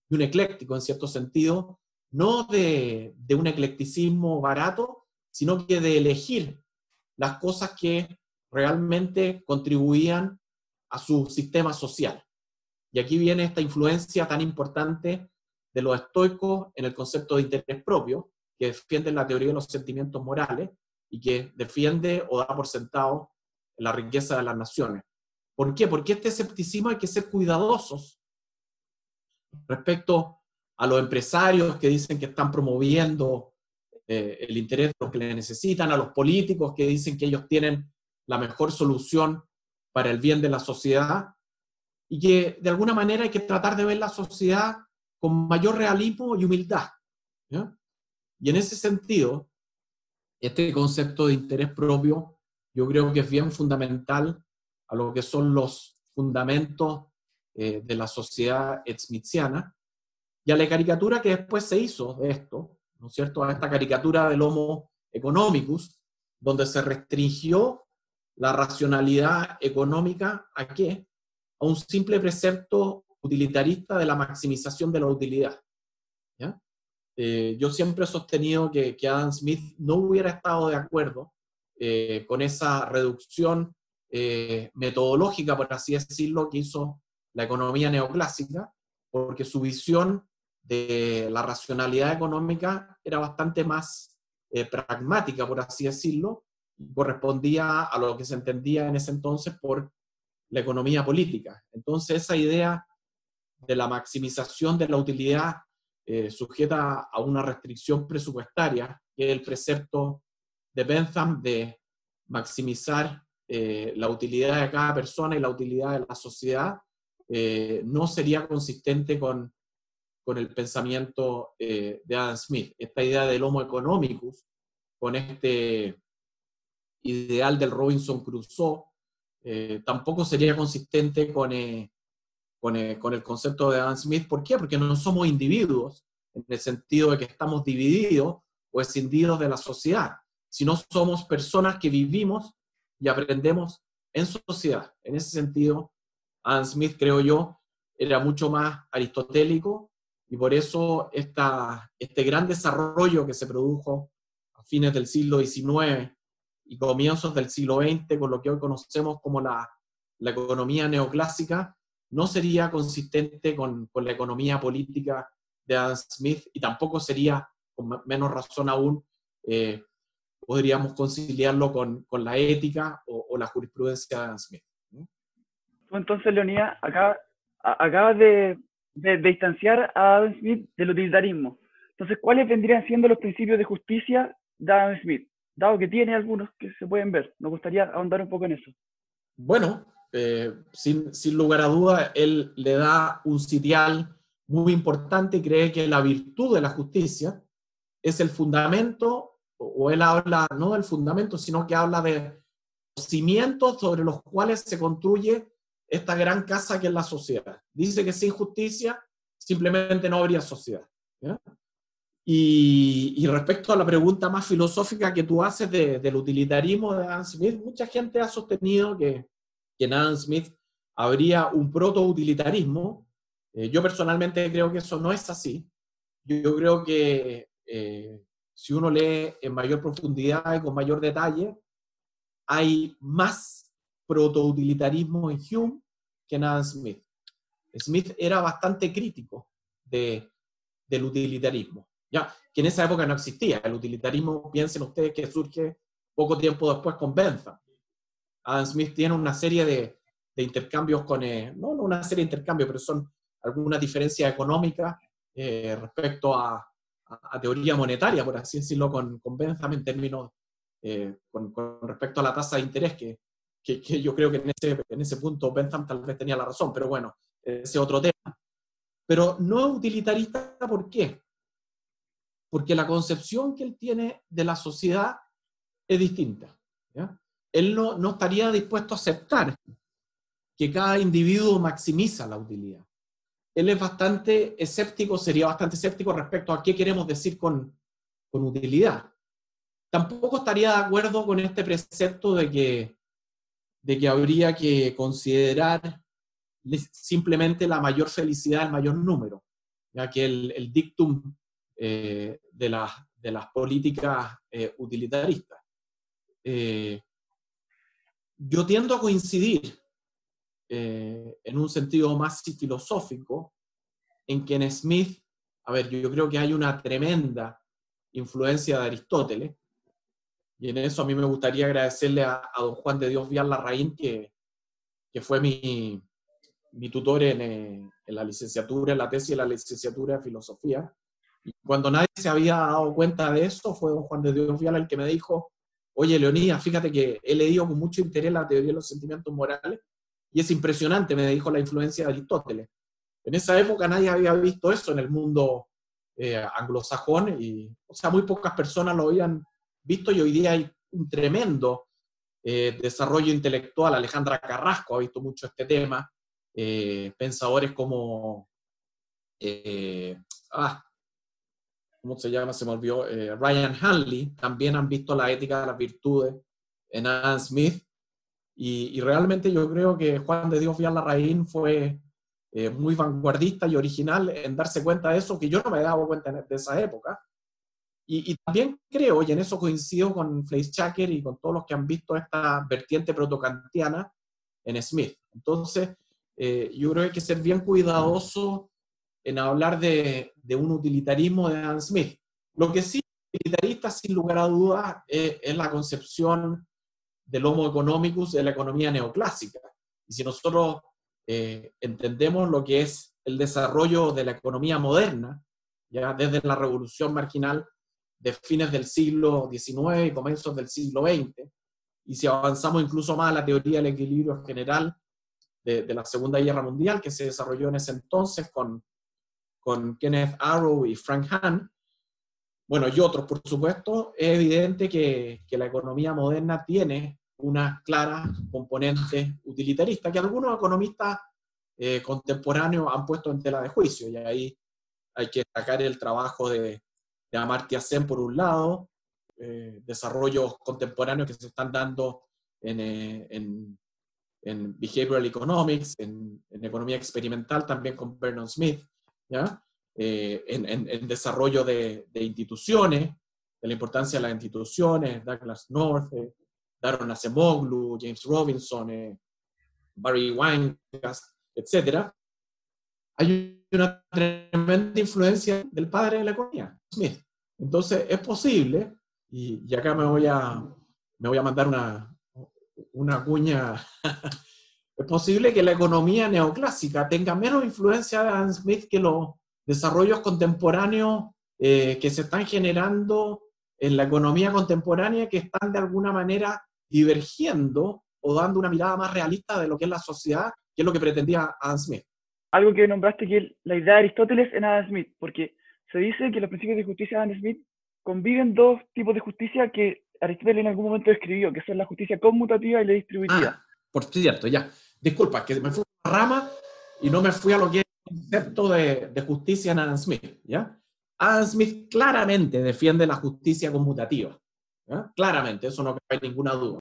y un ecléctico en cierto sentido, no de, un eclecticismo barato, sino que de elegir las cosas que realmente contribuían a su sistema social. Y aquí viene esta influencia tan importante de los estoicos en el concepto de interés propio, que defiende la teoría de los sentimientos morales y que defiende o da por sentado la riqueza de las naciones. ¿Por qué? Porque este escepticismo hay que ser cuidadosos respecto a los empresarios que dicen que están promoviendo eh, el interés de los que le necesitan, a los políticos que dicen que ellos tienen la mejor solución para el bien de la sociedad y que de alguna manera hay que tratar de ver la sociedad con mayor realismo y humildad. Y en ese sentido, este concepto de interés propio yo creo que es bien fundamental a lo que son los fundamentos eh, de la sociedad smithiana y a la caricatura que después se hizo de esto, ¿no es cierto? A esta caricatura del Homo economicus, donde se restringió la racionalidad económica a qué? A un simple precepto utilitarista de la maximización de la utilidad. Eh, yo siempre he sostenido que, que, Adam Smith no hubiera estado de acuerdo eh, con esa reducción eh, metodológica, por así decirlo, que hizo la economía neoclásica, porque su visión de la racionalidad económica era bastante más pragmática, por así decirlo, y correspondía a lo que se entendía en ese entonces por la economía política. Entonces, esa idea de la maximización de la utilidad eh, sujeta a una restricción presupuestaria, que es el precepto de Bentham de maximizar eh, la utilidad de cada persona y la utilidad de la sociedad, eh, no sería consistente con, con el pensamiento de Adam Smith. Esta idea del homo economicus, con este ideal del Robinson Crusoe, tampoco sería consistente con, con el, concepto de Adam Smith. ¿Por qué? Porque no somos individuos en el sentido de que estamos divididos o escindidos de la sociedad, sino somos personas que vivimos y aprendemos en sociedad. En ese sentido, Adam Smith, creo yo, era mucho más aristotélico y por eso esta, este gran desarrollo que se produjo a fines del siglo XIX y comienzos del siglo XX, con lo que hoy conocemos como la, la economía neoclásica, no sería consistente con, con, la economía política de Adam Smith y tampoco sería, con menos razón aún, eh, podríamos conciliarlo con, con la ética o, la jurisprudencia de Adam Smith. Entonces, Leonía, acá, acabas de, de, distanciar a Adam Smith del utilitarismo. Entonces, ¿cuáles vendrían siendo los principios de justicia de Adam Smith? Dado que tiene algunos que se pueden ver. Nos gustaría ahondar un poco en eso. Bueno, eh, sin, sin, lugar a duda, él le da un sitial muy importante y cree que la virtud de la justicia es el fundamento, o él habla no del fundamento, sino que habla de cimientos sobre los cuales se construye esta gran casa que es la sociedad. Dice que sin justicia simplemente no habría sociedad. Y, respecto a la pregunta más filosófica que tú haces de, del utilitarismo de Adam Smith, mucha gente ha sostenido que que en Adam Smith habría un proto-utilitarismo. Eh, yo personalmente creo que eso no es así. Yo, creo que eh, si uno lee en mayor profundidad y con mayor detalle, hay más proto-utilitarismo en Hume que en Adam Smith. Smith era bastante crítico de, del utilitarismo, ya que en esa época no existía. El utilitarismo, piensen ustedes que surge poco tiempo después con Bentham. Adam Smith tiene una serie de, intercambios con, eh, no, una serie de intercambios, pero son algunas diferencias económicas eh, respecto a, teoría monetaria, por así decirlo, con, con Bentham en términos, eh, con, respecto a la tasa de interés, que, que, yo creo que en ese, en ese punto Bentham tal vez tenía la razón, pero bueno, ese otro tema. Pero no es utilitarista, ¿por qué? Porque la concepción que él tiene de la sociedad es distinta. ¿ya? él no, no estaría dispuesto a aceptar que cada individuo maximiza la utilidad. Él es bastante escéptico, sería bastante escéptico respecto a qué queremos decir con, con utilidad. Tampoco estaría de acuerdo con este precepto de que, de que habría que considerar simplemente la mayor felicidad del mayor número, ya que el, dictum eh, de, las, de las políticas eh, utilitaristas. Eh, yo tiendo a coincidir eh, en un sentido más filosófico, en que en Smith, a ver, yo, creo que hay una tremenda influencia de Aristóteles, y en eso a mí me gustaría agradecerle a, don Juan de Dios Vial Larraín, que, que fue mi, mi tutor en, en, la licenciatura, en la tesis de la licenciatura de filosofía. Y cuando nadie se había dado cuenta de esto, fue don Juan de Dios Vial el que me dijo, oye, Leonidas, fíjate que he leído con mucho interés la teoría de los sentimientos morales y es impresionante, me dijo la influencia de Aristóteles. En esa época nadie había visto eso en el mundo eh, anglosajón y, o sea, muy pocas personas lo habían visto y hoy día hay un tremendo eh, desarrollo intelectual. Alejandra Carrasco ha visto mucho este tema. Eh, pensadores como, ah, ¿cómo se llama? Se me olvidó. Ryan Hanley también han visto la ética de las virtudes en Adam Smith y, realmente yo creo que Juan de Dios Larraín fue eh, muy vanguardista y original en darse cuenta de eso, que yo no me daba cuenta de esa época. Y, también creo, y en eso coincido con Fleischhacker y con todos los que han visto esta vertiente protocantiana en Smith. Entonces, eh, yo creo que hay que ser bien cuidadoso en hablar de, de un utilitarismo de Adam Smith. Lo que sí, utilitarista, sin lugar a dudas, es la concepción del Homo economicus de la economía neoclásica. Y si nosotros eh, entendemos lo que es el desarrollo de la economía moderna, ya desde la revolución marginal de fines del siglo XIX y comienzos del siglo XX, y si avanzamos incluso más a la teoría del equilibrio general de, la Segunda Guerra Mundial, que se desarrolló en ese entonces con, con Kenneth Arrow y Frank Hahn, bueno, y otros, por supuesto, es evidente que, que la economía moderna tiene una clara componente utilitarista que algunos economistas eh, contemporáneos han puesto en tela de juicio. Y ahí hay que destacar el trabajo de, de Amartya Sen por un lado, eh, desarrollos contemporáneos que se están dando en, eh, behavioral economics, en, economía experimental también con Vernon Smith, ¿ya? en, en, desarrollo de, instituciones, de la importancia de las instituciones, Douglas North, Daron Acemoglu, James Robinson, eh, Barry Winecast, etc., hay una tremenda influencia del padre de la economía, Smith. Entonces, es posible, y, acá me voy a, me voy a mandar una, una cuña, (laughs) es posible que la economía neoclásica tenga menos influencia de Adam Smith que los desarrollos contemporáneos eh, que se están generando en la economía contemporánea que están de alguna manera divergiendo o dando una mirada más realista de lo que es la sociedad, que es lo que pretendía Adam Smith. Algo que nombraste que la idea de Aristóteles en Adam Smith, porque se dice que los principios de justicia de Adam Smith conviven dos tipos de justicia que Aristóteles en algún momento describió, que son la justicia conmutativa y la distributiva. Ah, por cierto, ya. Disculpa, que me fui a la rama y no me fui a lo que es el concepto de, justicia en Adam Smith, ¿ya? Adam Smith claramente defiende la justicia conmutativa. Claramente, eso no hay ninguna duda.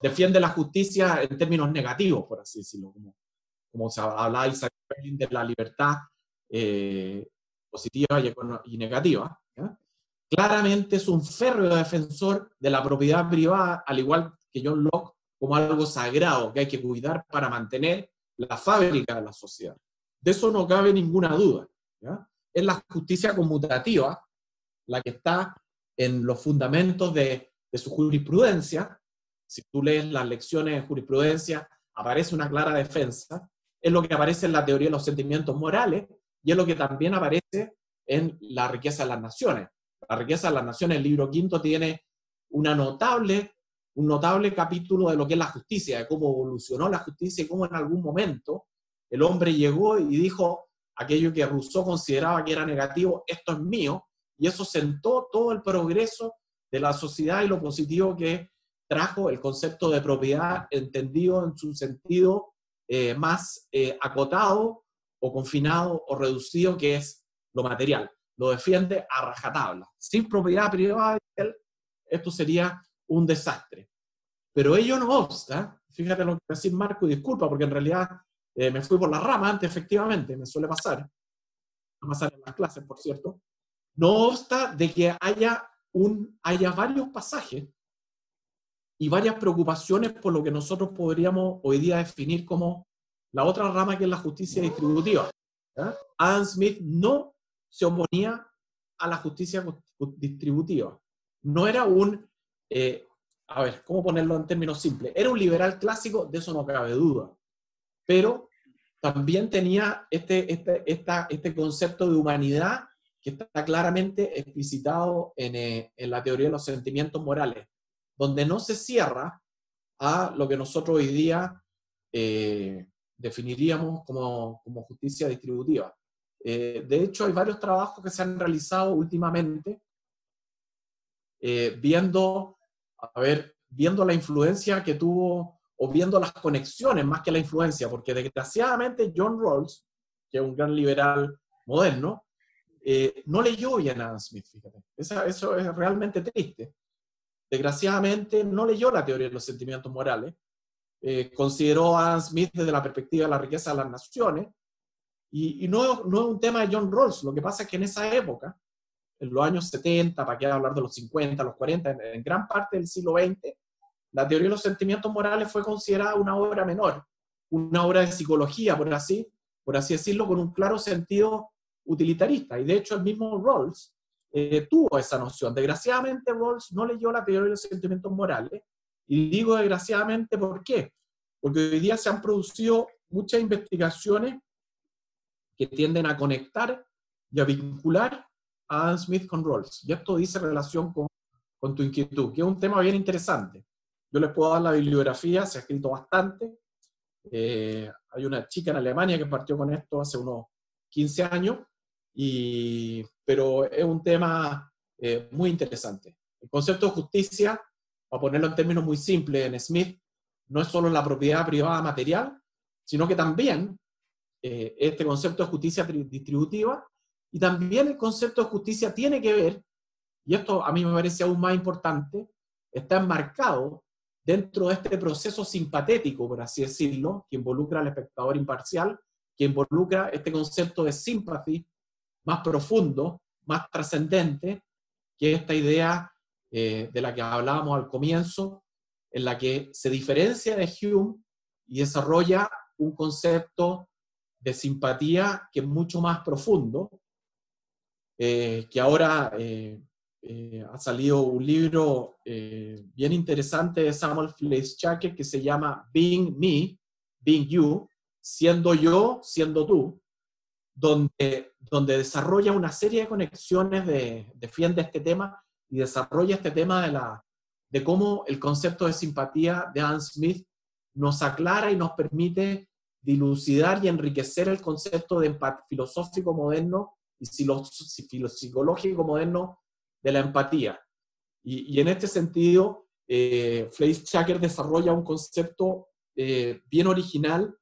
Defiende la justicia en términos negativos, por así decirlo, como, como se habla de la libertad eh, positiva y, negativa. Claramente es un férreo defensor de la propiedad privada, al igual que John Locke, como algo sagrado que hay que cuidar para mantener la fábrica de la sociedad. De eso no cabe ninguna duda. Es la justicia conmutativa la que está en los fundamentos de, su jurisprudencia, si tú lees las lecciones de jurisprudencia, aparece una clara defensa, es lo que aparece en la teoría de los sentimientos morales y es lo que también aparece en la riqueza de las naciones. La riqueza de las naciones, el libro quinto, tiene una notable, un notable capítulo de lo que es la justicia, de cómo evolucionó la justicia y cómo en algún momento el hombre llegó y dijo aquello que Rousseau consideraba que era negativo, esto es mío, y eso sentó todo el progreso de la sociedad y lo positivo que trajo el concepto de propiedad entendido en su sentido eh, más eh, acotado o confinado o reducido, que es lo material. Lo defiende a rajatabla. Sin propiedad privada, esto sería un desastre. Pero ello no obsta, fíjate lo que decir Marco, y disculpa, porque en realidad eh, me fui por la rama antes, efectivamente, me suele pasar. Va pasar en las clases, por cierto. No obsta de que haya, un, haya varios pasajes y varias preocupaciones por lo que nosotros podríamos hoy día definir como la otra rama que es la justicia distributiva. Adam Smith no se oponía a la justicia distributiva. No era un, eh, a ver, ¿cómo ponerlo en términos simples? Era un liberal clásico, de eso no cabe duda. Pero también tenía este, este, este concepto de humanidad que está claramente explicitado en, eh, en, la teoría de los sentimientos morales, donde no se cierra a lo que nosotros hoy día eh, definiríamos como, como, justicia distributiva. Eh, de hecho, hay varios trabajos que se han realizado últimamente viendo, a ver, viendo la influencia que tuvo o viendo las conexiones más que la influencia, porque desgraciadamente John Rawls, que es un gran liberal moderno, eh, no leyó bien a Adam Smith, fíjate. eso es realmente triste. Desgraciadamente no leyó la teoría de los sentimientos morales, eh, consideró a Adam Smith desde la perspectiva de la riqueza de las naciones, y, no, no, es un tema de John Rawls, lo que pasa es que en esa época, en los años 70, para qué hablar de los 50, los 40, en gran parte del siglo XX, la teoría de los sentimientos morales fue considerada una obra menor, una obra de psicología, por así, por así decirlo, con un claro sentido utilitarista. Y de hecho el mismo Rawls eh, tuvo esa noción. Desgraciadamente Rawls no leyó la teoría de los sentimientos morales. Y digo desgraciadamente ¿por qué? Porque hoy día se han producido muchas investigaciones que tienden a conectar y a vincular a Adam Smith con Rawls. Y esto dice relación con, con tu inquietud, que es un tema bien interesante. Yo les puedo dar la bibliografía, se ha escrito bastante. Eh, hay una chica en Alemania que partió con esto hace unos 15 años, y, pero es un tema eh, muy interesante. El concepto de justicia, para ponerlo en términos muy simples, en Smith, no es solo la propiedad privada material, sino que también eh, este concepto de justicia distributiva y también el concepto de justicia tiene que ver, y esto a mí me parece aún más importante, está enmarcado dentro de este proceso simpatético, por así decirlo, que involucra al espectador imparcial, que involucra este concepto de sympathy más profundo, más trascendente, que esta idea eh, de la que hablábamos al comienzo, en la que se diferencia de Hume y desarrolla un concepto de simpatía que es mucho más profundo, eh, que ahora eh, ha salido un libro bien interesante de Samuel Fleischhacker que se llama Being Me, Being You, siendo yo, siendo tú, donde, donde desarrolla una serie de conexiones, de, defiende este tema y desarrolla este tema de, la, de cómo el concepto de simpatía de Adam Smith nos aclara y nos permite dilucidar y enriquecer el concepto de filosófico moderno y psicológico moderno de la empatía. Y, en este sentido, eh, Fleischhacker desarrolla un concepto eh, bien original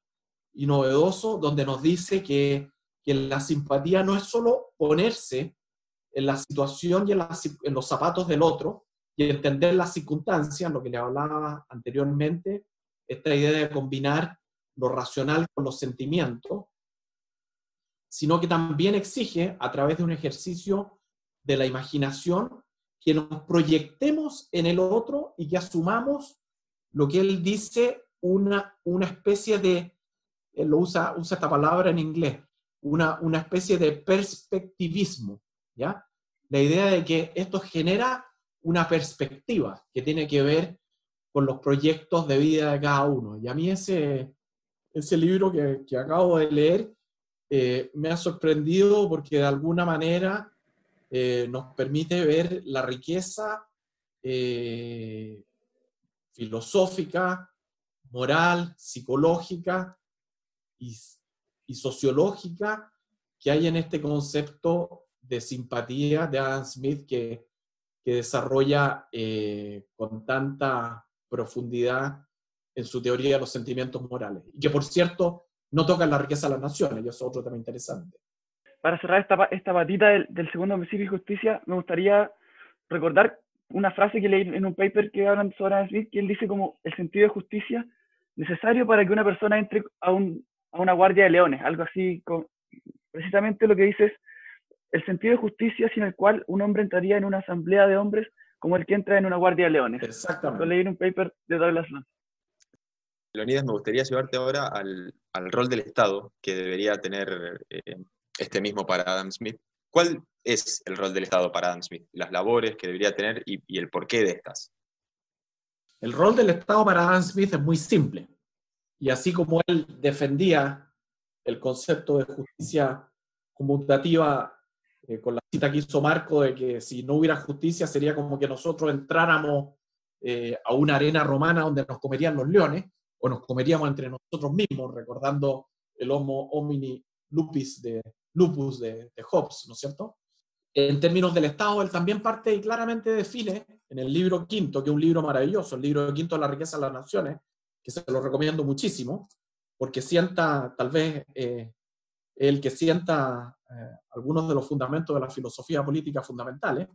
y novedoso, donde nos dice que, que, la simpatía no es solo ponerse en la situación y en, los zapatos del otro y entender las circunstancias, lo que le hablaba anteriormente, esta idea de combinar lo racional con los sentimientos, sino que también exige, a través de un ejercicio de la imaginación, que nos proyectemos en el otro y que asumamos lo que él dice, una, una especie de, él lo usa, usa esta palabra en inglés, una, una especie de perspectivismo, La idea de que esto genera una perspectiva que tiene que ver con los proyectos de vida de cada uno. Y a mí ese, ese libro que, que acabo de leer eh, me ha sorprendido porque de alguna manera eh, nos permite ver la riqueza eh, filosófica, moral, psicológica y, sociológica que hay en este concepto de simpatía de Adam Smith que, desarrolla eh, con tanta profundidad en su teoría de los sentimientos morales. Y que, por cierto, no toca la riqueza de las naciones, y eso es otro tema interesante para cerrar esta, esta patita del, segundo homicidio y justicia, me gustaría recordar una frase que leí en un paper que hablan sobre Adam Smith, que él dice como el sentido de justicia necesario para que una persona entre a, un, a una guardia de leones, algo así, con, precisamente lo que dice es el sentido de justicia sin el cual un hombre entraría en una asamblea de hombres como el que entra en una guardia de leones. Exactamente. Lo leí en un paper de Douglas Lund. Leonidas, me gustaría llevarte ahora al, rol del Estado que debería tener eh, este mismo para Adam Smith. ¿Cuál es el rol del Estado para Adam Smith? Las labores que debería tener y, y el porqué de estas. El rol del Estado para Adam Smith es muy simple. Y así como él defendía el concepto de justicia conmutativa eh, con la cita que hizo Marco de que si no hubiera justicia sería como que nosotros entráramos eh, a una arena romana donde nos comerían los leones o nos comeríamos entre nosotros mismos, recordando el Homo homini lupus de, lupus de, de Hobbes, ¿no es cierto? En términos del Estado, él también parte y claramente define en el libro quinto, que es un libro maravilloso, el libro quinto de la riqueza de las naciones, que se lo recomiendo muchísimo, porque sienta tal vez eh, el que sienta eh, algunos de los fundamentos de la filosofía política fundamentales,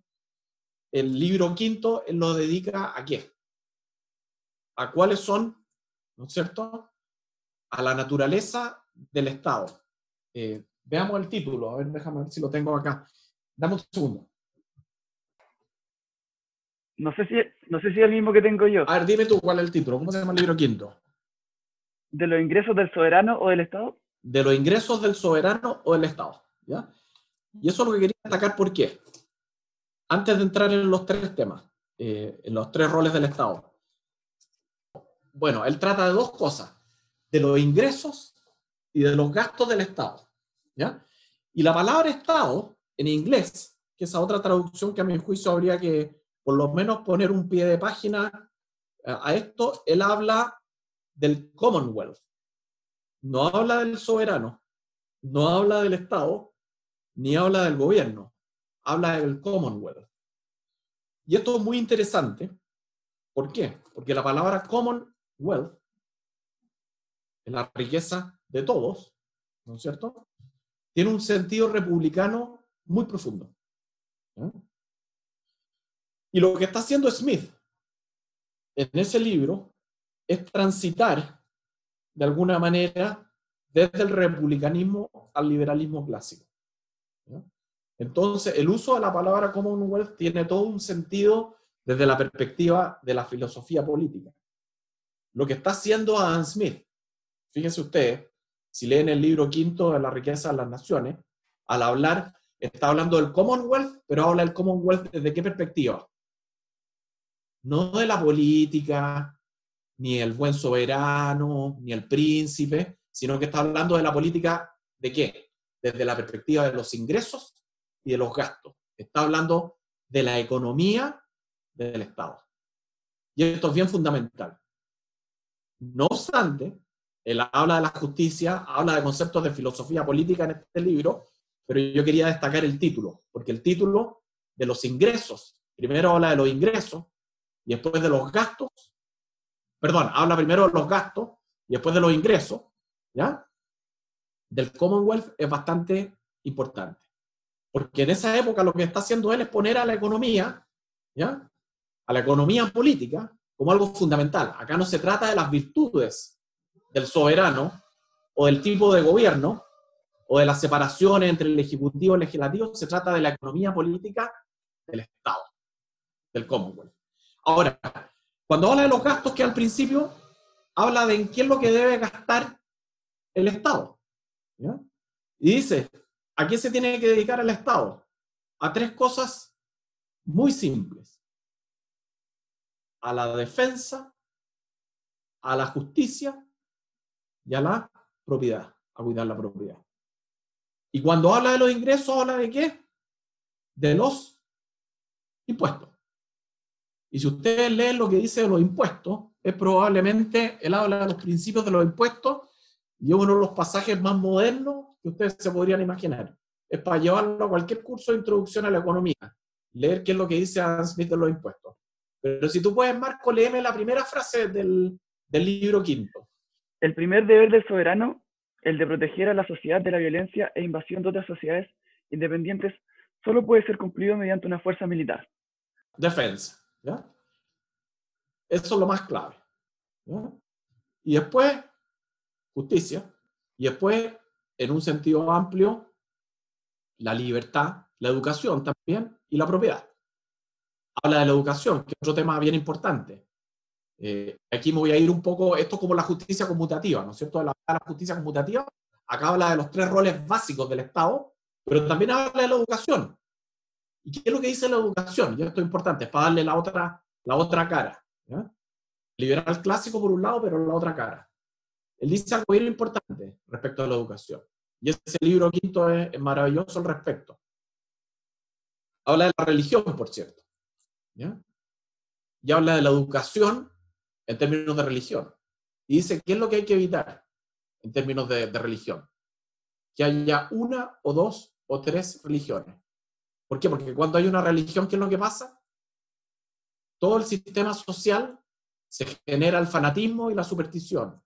el libro quinto lo dedica a qué? A cuáles son, ¿no es cierto?, a la naturaleza del Estado. Eh, veamos el título, a ver, déjame ver si lo tengo acá. Dame un segundo. No sé, si, no sé si es el mismo que tengo yo. A ver, dime tú cuál es el título. ¿Cómo se llama el libro quinto? ¿De los ingresos del soberano o del Estado? De los ingresos del soberano o del Estado. Y eso es lo que quería destacar. ¿Por qué? Antes de entrar en los tres temas, eh, en los tres roles del Estado. Bueno, él trata de dos cosas. De los ingresos y de los gastos del Estado. ¿ya? Y la palabra Estado, en inglés, que es otra traducción que a mi juicio habría que por lo menos poner un pie de página a esto, él habla del Commonwealth. No habla del soberano, no habla del Estado, ni habla del gobierno, habla del Commonwealth. Y esto es muy interesante. ¿Por qué? Porque la palabra Commonwealth es la riqueza de todos, ¿no es cierto? Tiene un sentido republicano muy profundo. Y lo que está haciendo Smith en ese libro es transitar de alguna manera desde el republicanismo al liberalismo clásico. Entonces, el uso de la palabra Commonwealth tiene todo un sentido desde la perspectiva de la filosofía política. Lo que está haciendo Adam Smith, fíjense ustedes, si leen el libro quinto de la riqueza de las naciones, al hablar, está hablando del Commonwealth, pero habla del Commonwealth desde qué perspectiva? no de la política, ni el buen soberano, ni el príncipe, sino que está hablando de la política de qué? Desde la perspectiva de los ingresos y de los gastos. Está hablando de la economía del Estado. Y esto es bien fundamental. No obstante, él habla de la justicia, habla de conceptos de filosofía política en este libro, pero yo quería destacar el título, porque el título de los ingresos, primero habla de los ingresos, y después de los gastos, perdón, habla primero de los gastos y después de los ingresos, ¿ya? Del Commonwealth es bastante importante. Porque en esa época lo que está haciendo él es poner a la economía, ¿ya? A la economía política como algo fundamental. Acá no se trata de las virtudes del soberano o del tipo de gobierno o de las separaciones entre el ejecutivo y el legislativo, se trata de la economía política del Estado, del Commonwealth. Ahora, cuando habla de los gastos que al principio habla de en qué es lo que debe gastar el Estado. Y dice, ¿a qué se tiene que dedicar el Estado? A tres cosas muy simples. A la defensa, a la justicia y a la propiedad, a cuidar la propiedad. Y cuando habla de los ingresos, habla de qué? De los impuestos. Y si ustedes leen lo que dice de los impuestos, es probablemente, él habla de los principios de los impuestos y es uno de los pasajes más modernos que ustedes se podrían imaginar. Es para llevarlo a cualquier curso de introducción a la economía, leer qué es lo que dice Adam Smith de los impuestos. Pero si tú puedes, Marco, léeme la primera frase del, del libro quinto. El primer deber del soberano, el de proteger a la sociedad de la violencia e invasión de otras sociedades independientes, solo puede ser cumplido mediante una fuerza militar. Defensa. ¿ya? Eso es lo más clave. Y después, justicia. Y después, en un sentido amplio, la libertad, la educación también y la propiedad. Habla de la educación, que es otro tema bien importante. Eh, aquí me voy a ir un poco, esto es como la justicia conmutativa, ¿no es cierto? La, la justicia conmutativa, acá habla de los tres roles básicos del Estado, pero también habla de la educación. ¿Y qué es lo que dice la educación? Y esto es importante, es para darle la otra, la otra cara. Liberal clásico por un lado, pero la otra cara. Él dice algo bien importante respecto a la educación. Y ese libro quinto es, maravilloso al respecto. Habla de la religión, por cierto. Y habla de la educación en términos de religión. Y dice, ¿qué es lo que hay que evitar en términos de, de religión? Que haya una o dos o tres religiones. ¿Por qué? Porque cuando hay una religión, ¿qué es lo que pasa? Todo el sistema social se genera el fanatismo y la superstición.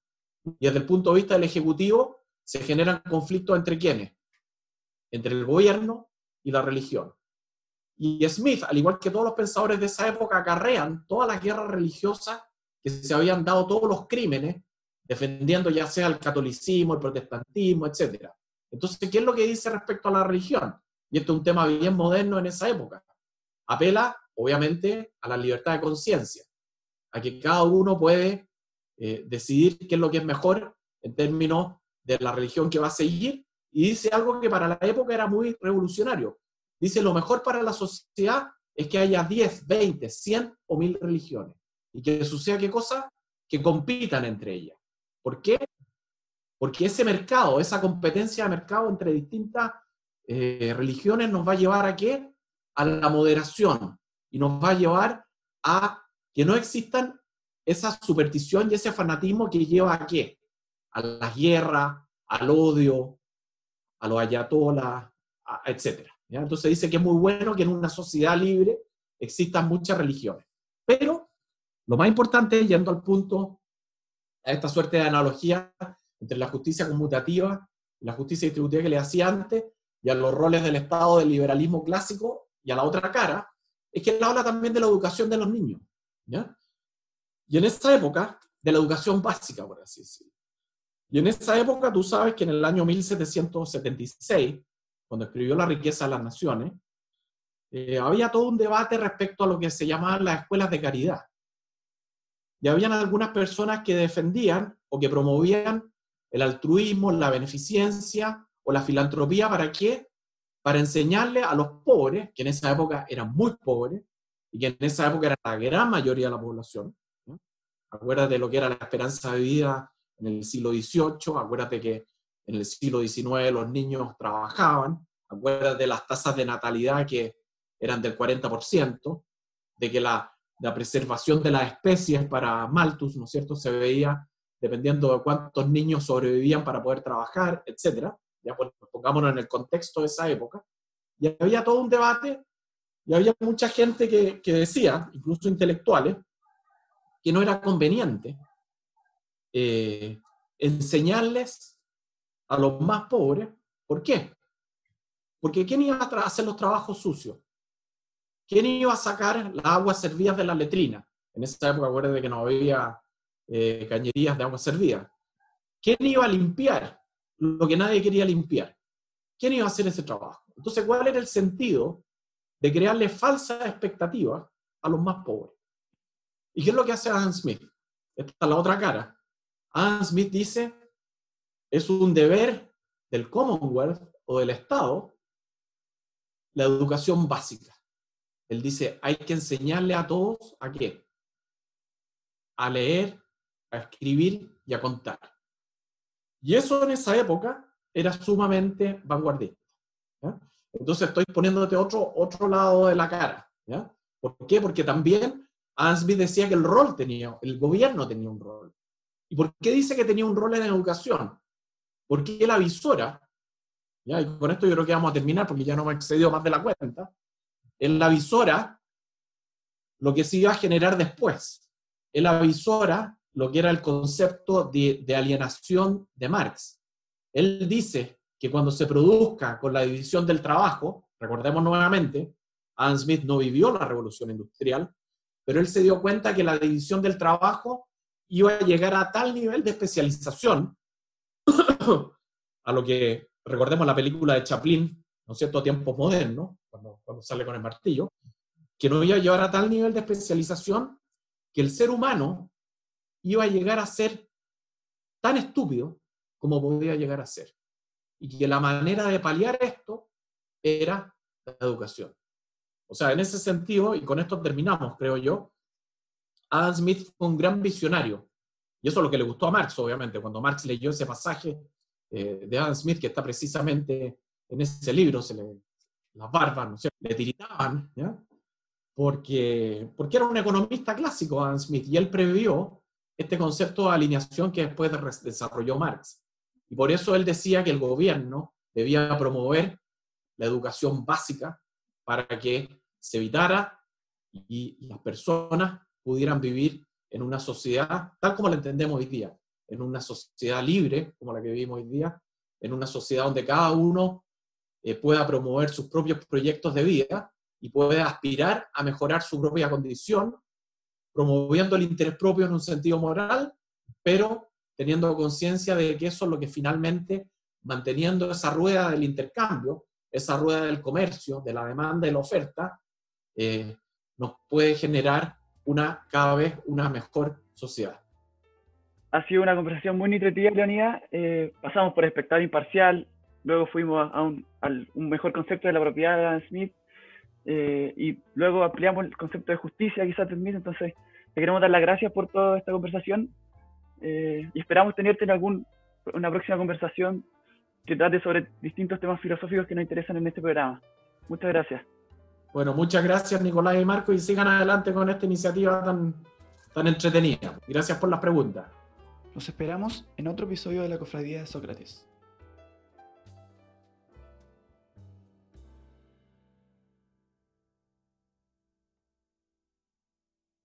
Y desde el punto de vista del Ejecutivo, se generan conflictos entre quiénes? Entre el gobierno y la religión. Y Smith, al igual que todos los pensadores de esa época, acarrean todas las guerras religiosas que se habían dado, todos los crímenes, defendiendo ya sea el catolicismo, el protestantismo, etc. Entonces, ¿qué es lo que dice respecto a la religión? Y esto es un tema bien moderno en esa época. Apela, obviamente, a la libertad de conciencia, a que cada uno puede eh, decidir qué es lo que es mejor en términos de la religión que va a seguir, y dice algo que para la época era muy revolucionario. Dice, lo mejor para la sociedad es que haya 10, 20, 100 o 1000 religiones. Y que suceda qué cosa? Que compitan entre ellas. ¿Por qué? Porque ese mercado, esa competencia de mercado entre distintas eh, religiones nos va a llevar a qué? A la moderación. Y nos va a llevar a que no existan esa superstición y ese fanatismo que lleva a qué? A las guerras, al odio, a los ayatolas, etc. Entonces dice que es muy bueno que en una sociedad libre existan muchas religiones. Pero lo más importante, yendo al punto, a esta suerte de analogía entre la justicia conmutativa y la justicia distributiva que le hacía antes, y a los roles del Estado del liberalismo clásico, y a la otra cara, es que él habla también de la educación de los niños. ¿ya? Y en esa época, de la educación básica, por así decirlo. Y en esa época, tú sabes que en el año 1776, cuando escribió La riqueza de las naciones, eh, había todo un debate respecto a lo que se llamaban las escuelas de caridad. Y habían algunas personas que defendían o que promovían el altruismo, la beneficencia o la filantropía, ¿para qué? Para enseñarle a los pobres, que en esa época eran muy pobres, y que en esa época era la gran mayoría de la población. Acuérdate lo que era la esperanza de vida en el siglo XVIII, acuérdate que en el siglo XIX los niños trabajaban, acuérdate de las tasas de natalidad que eran del 40%, de que la, preservación de las especies para Malthus, ¿no es cierto?, se veía dependiendo de cuántos niños sobrevivían para poder trabajar, etc. Ya pues, pongámonos en el contexto de esa época. Y había todo un debate y había mucha gente que decía, incluso intelectuales, que no era conveniente eh, enseñarles a los más pobres. ¿Por qué? Porque ¿quién iba a hacer los trabajos sucios? ¿Quién iba a sacar las aguas servidas de la letrina? En esa época, acuérdense que no había eh, cañerías de agua servida. ¿Quién iba a limpiar lo que nadie quería limpiar? ¿Quién iba a hacer ese trabajo? Entonces, ¿cuál era el sentido de crearle falsas expectativas a los más pobres. ¿Y qué es lo que hace Adam Smith? Esta es la otra cara. Adam Smith dice, es un deber del Commonwealth o del Estado la educación básica. Él dice, hay que enseñarle a todos a qué? A leer, a escribir y a contar. Y eso en esa época era sumamente vanguardista. Entonces estoy poniéndote otro, otro lado de la cara. ¿ya? ¿Por qué? Porque también Ansby decía que el rol tenía, el gobierno tenía un rol. ¿Y por qué dice que tenía un rol en educación? Porque la visora, ¿ya? y con esto yo creo que vamos a terminar porque ya no me he excedido más de la cuenta, en la visora lo que se iba a generar después. En la visora lo que era el concepto de, de alienación de Marx. Él dice que cuando se produzca con la división del trabajo, recordemos nuevamente, Adam Smith no vivió la revolución industrial, pero él se dio cuenta que la división del trabajo iba a llegar a tal nivel de especialización, (clears throat) a lo que recordemos la película de Chaplin, ¿no es cierto?, a tiempos modernos, cuando, cuando sale con el martillo, que no iba a llevar a tal nivel de especialización que el ser humano iba a llegar a ser tan estúpido como podía llegar a ser. Y que la manera de paliar esto era la educación. O sea, en ese sentido, y con esto terminamos, creo yo, Adam Smith fue un gran visionario. Y eso es lo que le gustó a Marx, obviamente. Cuando Marx leyó ese pasaje eh, de Adam Smith, que está precisamente en ese libro, se le, las barbas ¿no? le tiritaban, Porque, porque era un economista clásico Adam Smith, y él previó este concepto de alineación que después desarrolló Marx. Y por eso él decía que el gobierno debía promover la educación básica para que se evitara y las personas pudieran vivir en una sociedad tal como la entendemos hoy día, en una sociedad libre como la que vivimos hoy día, en una sociedad donde cada uno eh, pueda promover sus propios proyectos de vida y pueda aspirar a mejorar su propia condición, promoviendo el interés propio en un sentido moral, pero teniendo conciencia de que eso es lo que finalmente, manteniendo esa rueda del intercambio, esa rueda del comercio, de la demanda y la oferta, eh, nos puede generar una cada vez una mejor sociedad. Ha sido una conversación muy nutritiva, Leonida. Eh, pasamos por espectador imparcial, luego fuimos a un, mejor concepto de la propiedad de Adam Smith eh, y luego ampliamos el concepto de justicia quizás Smith. Entonces, te queremos dar las gracias por toda esta conversación eh, y esperamos tenerte en algún, una próxima conversación que trate sobre distintos temas filosóficos que nos interesan en este programa. Muchas gracias. Bueno, muchas gracias Nicolás y Marco y sigan adelante con esta iniciativa tan, tan entretenida. Gracias por las preguntas. Nos esperamos en otro episodio de la Cofradía de Sócrates.